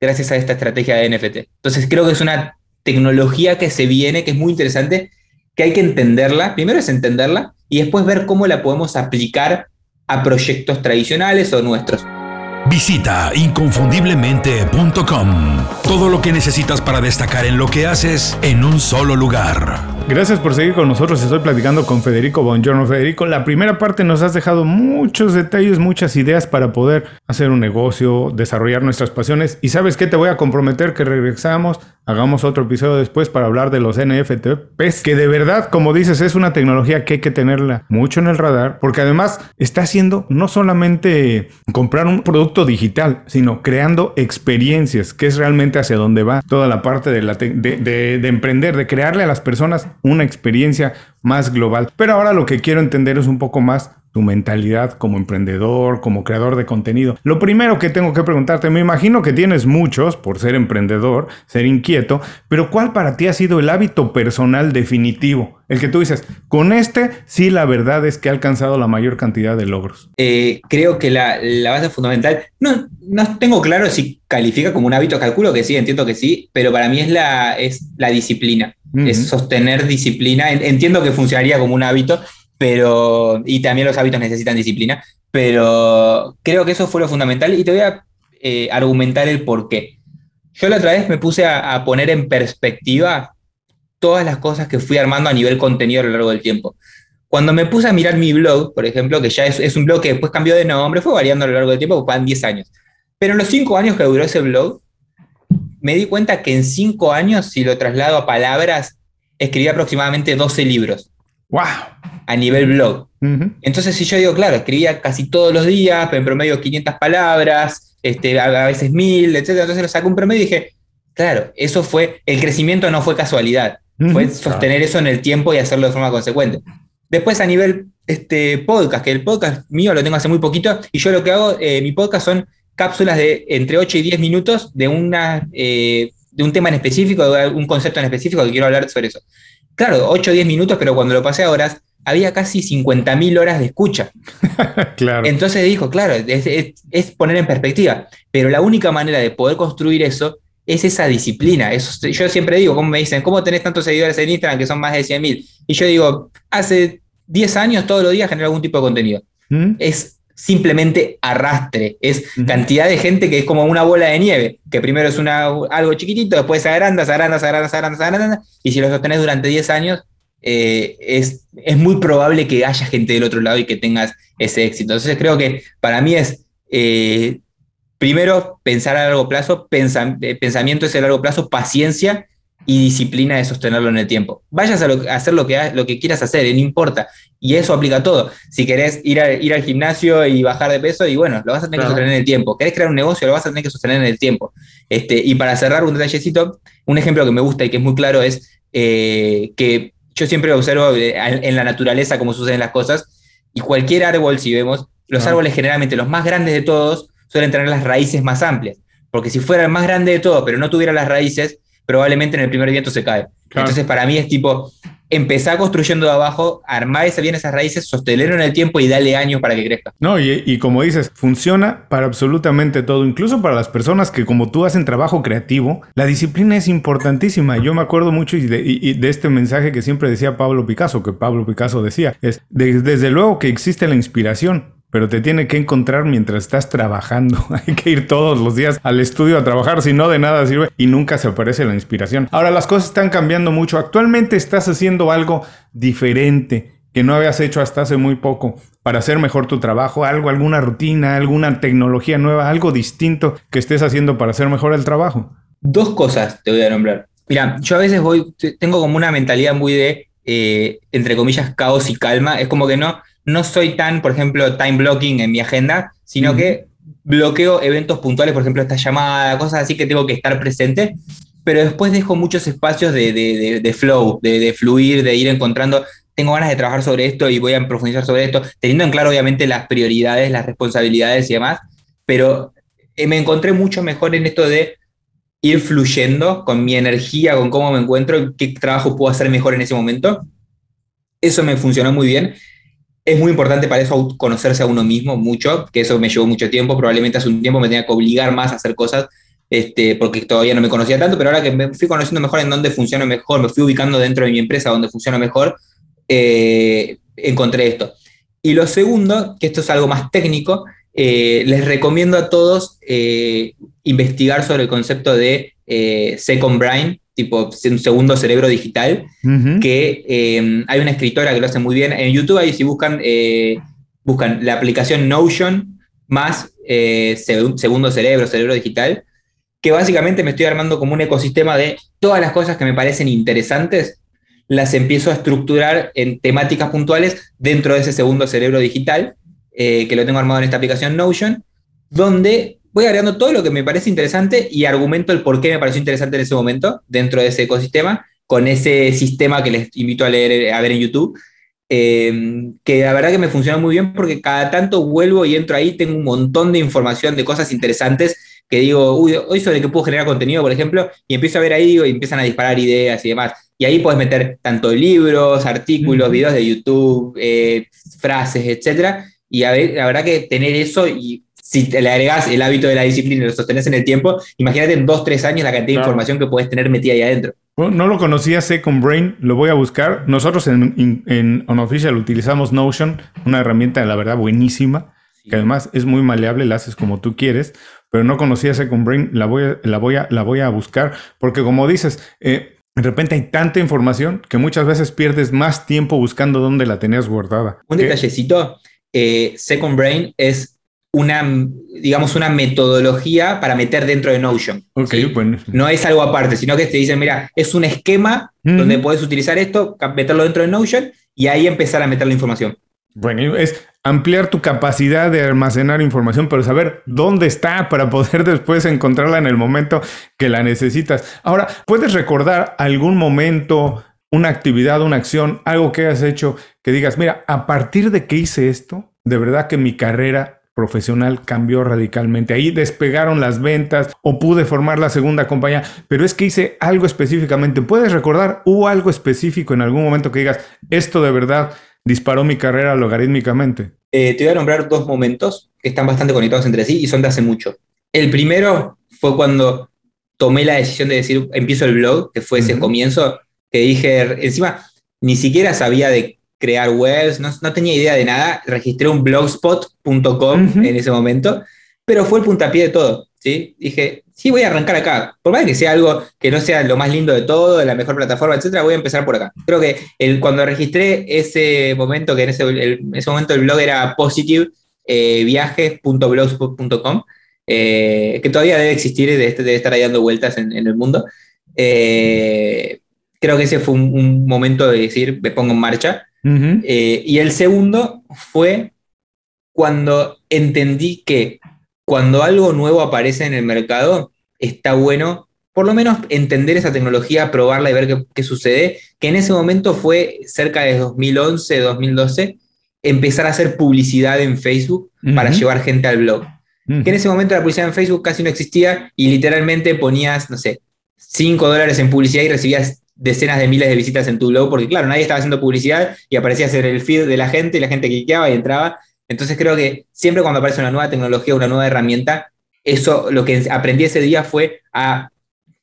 gracias a esta estrategia de NFT. Entonces creo que es una tecnología que se viene, que es muy interesante, que hay que entenderla. Primero es entenderla y después ver cómo la podemos aplicar a proyectos tradicionales o nuestros. Visita inconfundiblemente.com. Todo lo que necesitas para destacar en lo que haces en un solo lugar. Gracias por seguir con nosotros. Estoy platicando con Federico Buongiorno. Federico, la primera parte nos has dejado muchos detalles, muchas ideas para poder hacer un negocio, desarrollar nuestras pasiones. Y sabes qué, te voy a comprometer que regresamos, hagamos otro episodio después para hablar de los NFTs, que de verdad, como dices, es una tecnología que hay que tenerla mucho en el radar, porque además está haciendo no solamente comprar un producto digital, sino creando experiencias, que es realmente hacia donde va toda la parte de, la de emprender, de crearle a las personas una experiencia más global. Pero ahora lo que quiero entender es un poco más tu mentalidad como emprendedor, como creador de contenido. Lo primero que tengo que preguntarte, me imagino que tienes muchos por ser emprendedor, ser inquieto, pero ¿cuál para ti ha sido el hábito personal definitivo? El que tú dices, con este sí la verdad es que ha alcanzado la mayor cantidad de logros. Eh, creo que la, base fundamental, no, no tengo claro si califica como un hábito, calculo que sí, entiendo que sí, pero para mí es la, es la disciplina es sostener disciplina. Entiendo que funcionaría como un hábito, pero, y también los hábitos necesitan disciplina, pero creo que eso fue lo fundamental y te voy a eh, argumentar el por qué. Yo la otra vez me puse a, poner en perspectiva todas las cosas que fui armando a nivel contenido a lo largo del tiempo. Cuando me puse a mirar mi blog, por ejemplo, que ya es, un blog que después cambió de nombre, fue variando a lo largo del tiempo, van 10 años. Pero en los 5 años que duró ese blog, me di cuenta que en cinco años, si lo traslado a palabras, escribí aproximadamente 12 libros. ¡Wow! A nivel blog. Entonces, si yo digo, claro, escribía casi todos los días, en promedio 500 palabras, este, a veces 1000, etc. Entonces lo saco un promedio y dije, claro, eso fue, el crecimiento no fue casualidad, fue sostener eso en el tiempo y hacerlo de forma consecuente. Después a nivel este, podcast, que el podcast mío lo tengo hace muy poquito, y yo lo que hago, eh, mi podcast son cápsulas de entre 8 y 10 minutos de, una, eh, de un tema en específico, de un concepto en específico que quiero hablar sobre eso. Claro, 8 o 10 minutos, pero cuando lo pasé a horas, había casi 50.000 horas de escucha. claro. Entonces dijo, claro, es, poner en perspectiva, pero la única manera de poder construir eso es esa disciplina. Eso, yo siempre digo, como me dicen, ¿cómo tenés tantos seguidores en Instagram que son más de 100.000? Y yo digo, hace 10 años todos los días genero algún tipo de contenido. ¿Mm? Es simplemente arrastre. Es cantidad de gente que es como una bola de nieve, que primero es una, algo chiquitito, después se agranda, se agranda, se agranda, se agranda, se agranda, y si lo sostenés durante 10 años, eh, es, es, muy probable que haya gente del otro lado y que tengas ese éxito. Entonces creo que para mí es, eh, primero, pensar a largo plazo, eh, pensamiento es a largo plazo, paciencia y disciplina de sostenerlo en el tiempo. Vayas a, hacer lo que, lo que quieras hacer, no importa. Y eso aplica a todo. Si querés ir, ir al gimnasio y bajar de peso, y bueno, lo vas a tener que sostener en el tiempo. ¿Querés crear un negocio? Lo vas a tener que sostener en el tiempo. Este, y para cerrar un detallecito, un ejemplo que me gusta y que es muy claro es eh, que yo siempre observo eh, en la naturaleza cómo suceden las cosas, y cualquier árbol, si vemos, los árboles generalmente los más grandes de todos suelen tener las raíces más amplias porque si fuera el más grande de todo, pero no tuviera las raíces, probablemente en el primer viento se cae. Entonces, para mí es tipo, empezar construyendo de abajo, armar esa, bien esas raíces, sostenerlo en el tiempo y darle años para que crezca. No, y, como dices, funciona para absolutamente todo, incluso para las personas que como tú hacen trabajo creativo, la disciplina es importantísima. Yo me acuerdo mucho de, de este mensaje que siempre decía Pablo Picasso, que Pablo Picasso decía, es desde luego que existe la inspiración, pero te tiene que encontrar mientras estás trabajando. Hay que ir todos los días al estudio a trabajar, si no de nada sirve y nunca se aparece la inspiración. Ahora las cosas están cambiando mucho. Actualmente estás haciendo algo diferente que no habías hecho hasta hace muy poco para hacer mejor tu trabajo, algo, alguna rutina, alguna tecnología nueva, algo distinto que estés haciendo para hacer mejor el trabajo. Dos cosas te voy a nombrar. Mira, yo a veces voy, tengo como una mentalidad muy de, eh, entre comillas, caos y calma. Es como que no, no soy tan, por ejemplo, time blocking en mi agenda, sino que bloqueo eventos puntuales, por ejemplo, esta llamada, cosas así que tengo que estar presente, pero después dejo muchos espacios de, flow, de, fluir, de ir encontrando, tengo ganas de trabajar sobre esto y voy a profundizar sobre esto, teniendo en claro obviamente las prioridades, las responsabilidades y demás, pero eh, me encontré mucho mejor en esto de ir fluyendo con mi energía, con cómo me encuentro, qué trabajo puedo hacer mejor en ese momento. Eso me funcionó muy bien es muy importante para eso conocerse a uno mismo mucho, que eso me llevó mucho tiempo, probablemente hace un tiempo me tenía que obligar más a hacer cosas, este, porque todavía no me conocía tanto, pero ahora que me fui conociendo mejor en dónde funciona mejor, me fui ubicando dentro de mi empresa donde funciona mejor, eh, encontré esto. Y lo segundo, que esto es algo más técnico, eh, les recomiendo a todos eh, investigar sobre el concepto de Second Brain, tipo un segundo cerebro digital, que eh, hay una escritora que lo hace muy bien. En YouTube ahí si buscan, eh, buscan la aplicación Notion más eh, segundo cerebro, cerebro digital, que básicamente me estoy armando como un ecosistema de todas las cosas que me parecen interesantes, las empiezo a estructurar en temáticas puntuales dentro de ese segundo cerebro digital, que lo tengo armado en esta aplicación Notion, donde voy agregando todo lo que me parece interesante y argumento el por qué me pareció interesante en ese momento dentro de ese ecosistema, con ese sistema que les invito a leer, a ver en YouTube. Eh, que la verdad que me funciona muy bien porque cada tanto vuelvo y entro ahí, tengo un montón de información de cosas interesantes que digo, uy, hoy sobre qué puedo generar contenido, por ejemplo, y empiezo a ver ahí y empiezan a disparar ideas y demás. Y ahí puedes meter tanto libros, artículos, videos de YouTube, eh, frases, etcétera. Y a ver, la verdad que tener eso y si le agregas el hábito de la disciplina y lo sostenes en el tiempo, imagínate en dos, tres años la cantidad de información que puedes tener metida ahí adentro. no lo conocía Second Brain, lo voy a buscar. Nosotros en, en Unofficial utilizamos Notion, una herramienta, la verdad, buenísima, que además es muy maleable, la haces como tú quieres, pero no conocía Second Brain, la voy a, la voy a, la voy a buscar, porque como dices, eh, de repente hay tanta información que muchas veces pierdes más tiempo buscando dónde la tenías guardada. Un detallecito, eh, Second Brain es una, digamos, una metodología para meter dentro de Notion. No es algo aparte, sino que te dicen, mira, es un esquema donde puedes utilizar esto, meterlo dentro de Notion y ahí empezar a meter la información. Bueno, es ampliar tu capacidad de almacenar información, pero saber dónde está para poder después encontrarla en el momento que la necesitas. Ahora, ¿puedes recordar algún momento, una actividad, una acción, algo que has hecho que digas, mira, a partir de que hice esto, de verdad que mi carrera profesional cambió radicalmente. Ahí despegaron las ventas o pude formar la segunda compañía, pero es que hice algo específicamente. ¿Puedes recordar? ¿Hubo algo específico en algún momento que digas, esto de verdad disparó mi carrera logarítmicamente? Eh, te voy a nombrar dos momentos que están bastante conectados entre sí y son de hace mucho. El primero fue cuando tomé la decisión de decir, empiezo el blog, que fue ese comienzo, que dije, encima, ni siquiera sabía de crear webs, no, no, tenía idea de nada, registré un blogspot.com en ese momento, pero fue el puntapié de todo, ¿sí? Dije, sí, voy a arrancar acá, por más que sea algo que no sea lo más lindo de todo, de la mejor plataforma, etcétera, voy a empezar por acá. Creo que el, cuando registré ese momento, que en ese, ese momento el blog era positive, eh, viajes.blogspot.com, eh, que todavía debe existir, debe, debe estar ahí dando vueltas en, en el mundo. Eh, creo que ese fue un, un, momento de decir, me pongo en marcha. Eh, y el segundo fue cuando entendí que cuando algo nuevo aparece en el mercado, está bueno por lo menos entender esa tecnología, probarla y ver qué, sucede, que en ese momento fue cerca de 2011, 2012, empezar a hacer publicidad en Facebook para llevar gente al blog. que en ese momento la publicidad en Facebook casi no existía y literalmente ponías, no sé, 5 dólares en publicidad y recibías decenas de miles de visitas en tu blog, porque claro, nadie estaba haciendo publicidad y aparecía ser el feed de la gente y la gente cliqueaba y entraba. Entonces creo que siempre cuando aparece una nueva tecnología, una nueva herramienta, eso lo que aprendí ese día fue a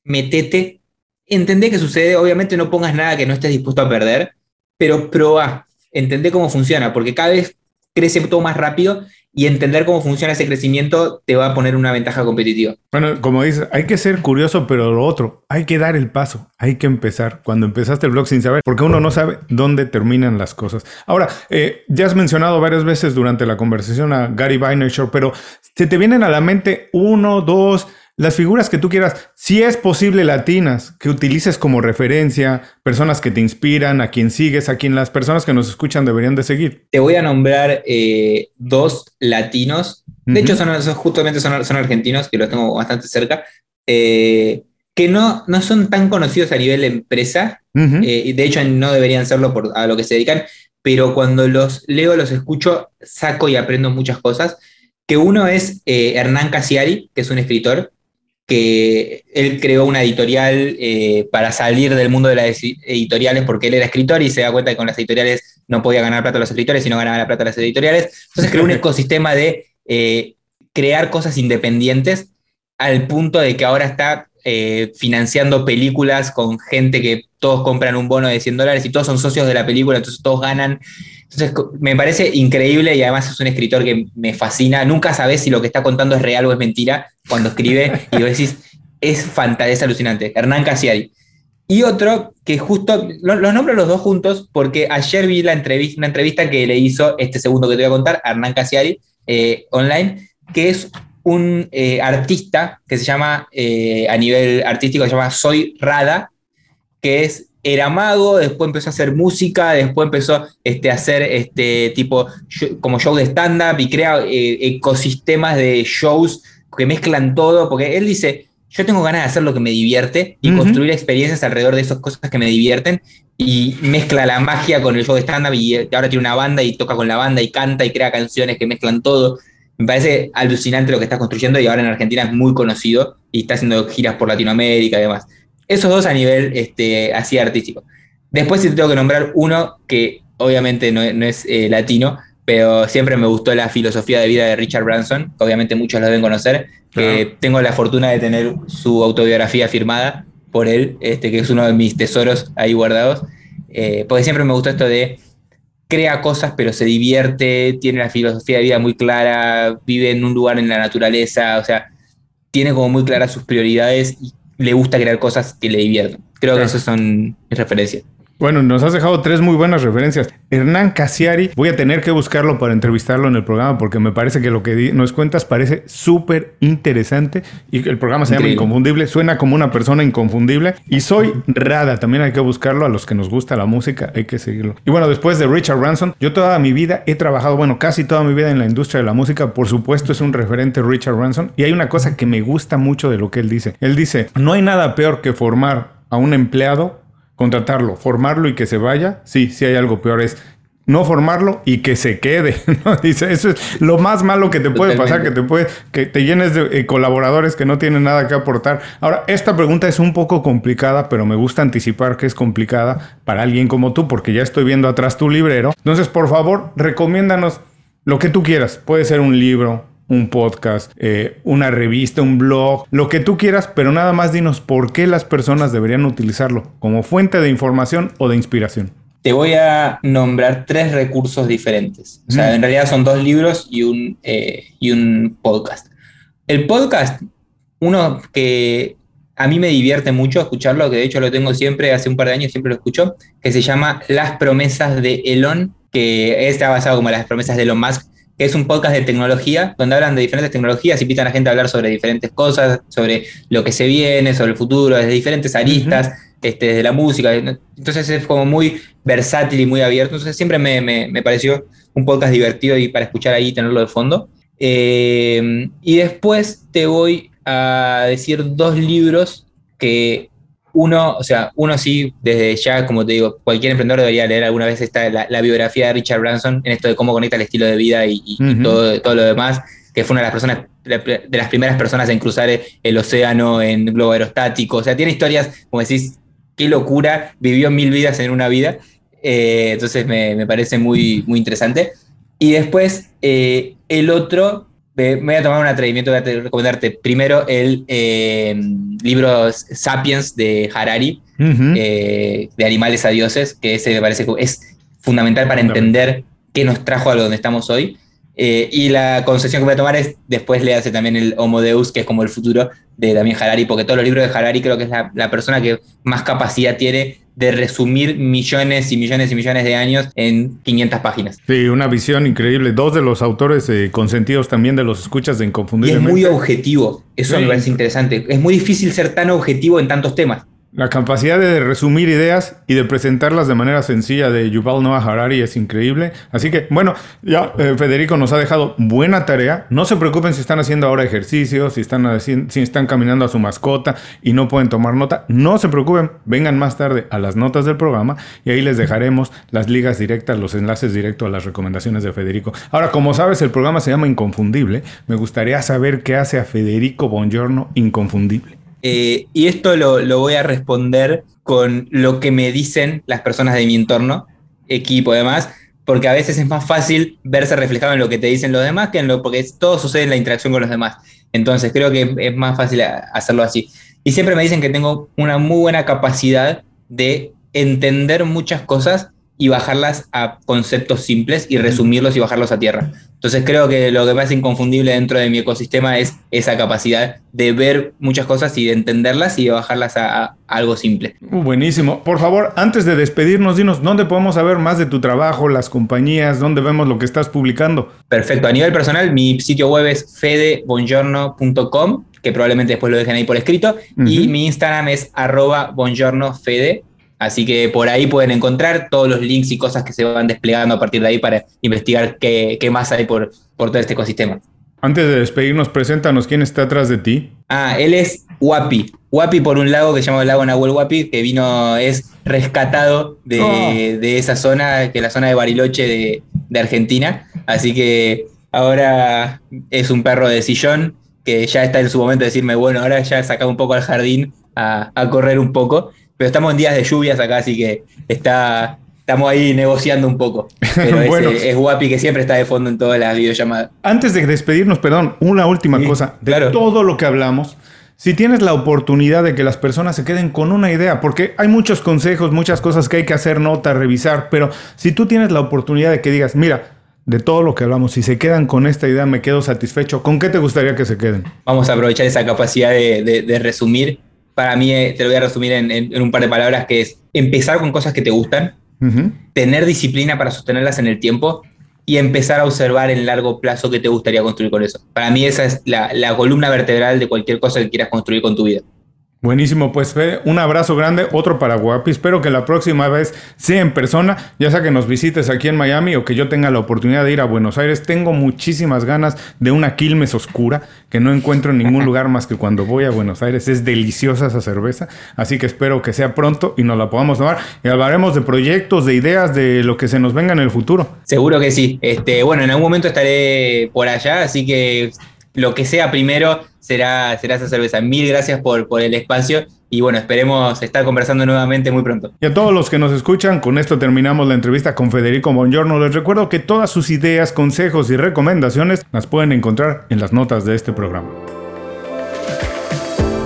metete, entender qué sucede, obviamente no pongas nada que no estés dispuesto a perder, pero proba, entender cómo funciona, porque cada vez crece todo más rápido y entender cómo funciona ese crecimiento te va a poner una ventaja competitiva. Bueno, como dices, hay que ser curioso, pero lo otro, hay que dar el paso, hay que empezar. Cuando empezaste el blog sin saber, porque uno no sabe dónde terminan las cosas. Ahora, eh, ya has mencionado varias veces durante la conversación a Gary Vaynerchuk, pero se te vienen a la mente uno, dos, las figuras que tú quieras, si es posible latinas, que utilices como referencia, personas que te inspiran, a quien sigues, a quien las personas que nos escuchan deberían de seguir. Te voy a nombrar eh, dos latinos, de hecho son, justamente son, son, argentinos, que los tengo bastante cerca, eh, que no, no son tan conocidos a nivel empresa, eh, y de hecho no deberían serlo por a lo que se dedican, pero cuando los leo, los escucho, saco y aprendo muchas cosas que uno es Hernán Casiari, que es un escritor, que él creó una editorial eh, para salir del mundo de las editoriales porque él era escritor y se da cuenta que con las editoriales no podía ganar plata a los escritores, sino ganaba la plata a las editoriales. Entonces creó un ecosistema de eh, crear cosas independientes al punto de que ahora está eh, financiando películas con gente que todos compran un bono de 100 dólares y todos son socios de la película, entonces todos ganan. Entonces me parece increíble y además es un escritor que me fascina. Nunca sabes si lo que está contando es real o es mentira cuando escribe y vos decís, es fantasía, es alucinante. Hernán Casiari. Y otro que justo, los nombro los dos juntos porque ayer vi la entrevista, una entrevista que le hizo este segundo que te voy a contar, Hernán Casiari, eh, online, que es un eh, artista que se llama, eh, a nivel artístico, se llama Soy Rada, que es era mago, después empezó a hacer música, después empezó este, a hacer este tipo como show de stand-up y crea eh, ecosistemas de shows que mezclan todo, porque él dice, yo tengo ganas de hacer lo que me divierte y construir experiencias alrededor de esas cosas que me divierten y mezcla la magia con el show de stand-up y ahora tiene una banda y toca con la banda y canta y crea canciones que mezclan todo. Me parece alucinante lo que está construyendo y ahora en Argentina es muy conocido y está haciendo giras por Latinoamérica y demás. Esos dos a nivel este, así artístico. Después sí tengo que nombrar uno que obviamente no, es eh, latino, pero siempre me gustó la filosofía de vida de Richard Branson, que obviamente muchos lo deben conocer, que tengo la fortuna de tener su autobiografía firmada por él, este, que es uno de mis tesoros ahí guardados, eh, porque siempre me gustó esto de crea cosas pero se divierte, tiene la filosofía de vida muy clara, vive en un lugar en la naturaleza, o sea, tiene como muy claras sus prioridades y le gusta crear cosas que le divierten. Creo que esas son mis referencias. Bueno, nos has dejado tres muy buenas referencias. Hernán Casiari, voy a tener que buscarlo para entrevistarlo en el programa porque me parece que lo que nos cuentas parece súper interesante y el programa se llama Inconfundible, suena como una persona inconfundible. Y soy Rada, también hay que buscarlo, a los que nos gusta la música. Hay que seguirlo. Y bueno, después de Richard Branson, yo toda mi vida he trabajado, bueno, casi toda mi vida en la industria de la música, por supuesto es un referente Richard Branson. Y hay una cosa que me gusta mucho de lo que él dice. Él dice, no hay nada peor que formar a un empleado contratarlo, formarlo y que se vaya, sí, sí hay algo peor, es no formarlo y que se quede. Dice, eso es lo más malo que te puede pasar, que te puede, que te llenes de eh, colaboradores que no tienen nada que aportar. Ahora, esta pregunta es un poco complicada, pero me gusta anticipar que es complicada para alguien como tú, porque ya estoy viendo atrás tu librero. Entonces, por favor, recomiéndanos lo que tú quieras. Puede ser un libro, un podcast, eh, una revista, un blog, lo que tú quieras, pero nada más dinos por qué las personas deberían utilizarlo como fuente de información o de inspiración. Te voy a nombrar tres recursos diferentes. O sea, en realidad son dos libros y un, eh, y un podcast. El podcast, uno que a mí me divierte mucho escucharlo, que de hecho lo tengo siempre, hace un par de años siempre lo escucho, que se llama Las promesas de Elon, que está basado como las promesas de Elon Musk, que es un podcast de tecnología, donde hablan de diferentes tecnologías, invitan a gente a hablar sobre diferentes cosas, sobre lo que se viene, sobre el futuro, desde diferentes aristas, este, desde la música. Entonces es como muy versátil y muy abierto. Entonces siempre me, pareció un podcast divertido y para escuchar ahí y tenerlo de fondo. Eh, y después te voy a decir dos libros que uno, o sea, uno sí, desde ya, como te digo, cualquier emprendedor debería leer alguna vez esta, la, biografía de Richard Branson en esto de cómo conecta el estilo de vida y, todo, todo, lo demás. que fue una de las personas, de las primeras personas en cruzar el océano en globo aerostático. O sea, tiene historias, como decís, qué locura, vivió mil vidas en una vida. Eh, entonces me, parece muy, muy interesante. Y después, eh, el otro, me voy a tomar un atrevimiento, voy a recomendarte. Primero el eh, libro Sapiens de Harari, de Animales a Dioses, que ese me parece que es fundamental para entender qué nos trajo a donde estamos hoy. y la concesión que voy a tomar es después le hace también el Homo Deus, que es como el futuro de también Harari, porque todos los libros de Harari creo que es la, la persona que más capacidad tiene de resumir millones y millones y millones de años en 500 páginas. Sí, una visión increíble. Dos de los autores eh, consentidos también de los escuchas de Inconfundiblemente. Y es muy objetivo. Eso me parece interesante. Es muy difícil ser tan objetivo en tantos temas. La capacidad de resumir ideas y de presentarlas de manera sencilla de Yuval Noah Harari es increíble. Así que, bueno, ya eh, Federico nos ha dejado buena tarea. No se preocupen si están haciendo ahora ejercicio, si están, si están caminando a su mascota y no pueden tomar nota. No se preocupen, vengan más tarde a las notas del programa y ahí les dejaremos las ligas directas, los enlaces directos a las recomendaciones de Federico. Ahora, como sabes, el programa se llama Inconfundible. Me gustaría saber qué hace a Federico Bongiorno inconfundible. Eh, y esto lo, voy a responder con lo que me dicen las personas de mi entorno, equipo demás, porque a veces es más fácil verse reflejado en lo que te dicen los demás que en lo, porque todo sucede en la interacción con los demás. Entonces creo que es más fácil hacerlo así. Y siempre me dicen que tengo una muy buena capacidad de entender muchas cosas y bajarlas a conceptos simples y resumirlos y bajarlos a tierra. Entonces creo que lo que me hace inconfundible dentro de mi ecosistema es esa capacidad de ver muchas cosas y de entenderlas y de bajarlas a, algo simple. Buenísimo. Por favor, antes de despedirnos, dinos dónde podemos saber más de tu trabajo, las compañías, dónde vemos lo que estás publicando. Perfecto. A nivel personal, mi sitio web es fedebongiorno.com, que probablemente después lo dejen ahí por escrito, y mi Instagram es arroba bongiornofede Así que por ahí pueden encontrar todos los links y cosas que se van desplegando a partir de ahí para investigar qué, más hay por, por todo este ecosistema. Antes de despedirnos, preséntanos quién está atrás de ti. Ah, él es Wapi. Wapi por un lago que se llama el lago Nahuel Wapi, que vino, es rescatado de, oh. esa zona, que es la zona de Bariloche de, Argentina. Así que ahora es un perro de sillón que ya está en su momento de decirme, bueno, ahora ya sacado un poco al jardín a, a correr un poco pero estamos en días de lluvias acá, así que está, estamos ahí negociando un poco. Pero es, es, Guapi que siempre está de fondo en todas las videollamadas. Antes de despedirnos, perdón, una última cosa. De todo lo que hablamos, si tienes la oportunidad de que las personas se queden con una idea, porque hay muchos consejos, muchas cosas que hay que hacer nota, revisar, pero si tú tienes la oportunidad de que digas, mira, de todo lo que hablamos, si se quedan con esta idea, me quedo satisfecho, ¿con qué te gustaría que se queden? Vamos a aprovechar esa capacidad de resumir para mí, eh, te lo voy a resumir en, un par de palabras, que es empezar con cosas que te gustan, tener disciplina para sostenerlas en el tiempo y empezar a observar en largo plazo qué te gustaría construir con eso. Para mí esa es la, la columna vertebral de cualquier cosa que quieras construir con tu vida. Buenísimo, pues un abrazo grande, otro para Guapi. Espero que la próxima vez sea en persona, ya sea que nos visites aquí en Miami o que yo tenga la oportunidad de ir a Buenos Aires. Tengo muchísimas ganas de una Quilmes oscura que no encuentro en ningún lugar más que cuando voy a Buenos Aires. Es deliciosa esa cerveza, así que espero que sea pronto y nos la podamos tomar. Y hablaremos de proyectos, de ideas, de lo que se nos venga en el futuro. Seguro que sí. Este, bueno, en algún momento estaré por allá, así que lo que sea primero será, será esa cerveza. Mil gracias por, por el espacio y bueno, esperemos estar conversando nuevamente muy pronto. Y a todos los que nos escuchan, con esto terminamos la entrevista con Federico Bongiorno. Les recuerdo que todas sus ideas, consejos y recomendaciones las pueden encontrar en las notas de este programa.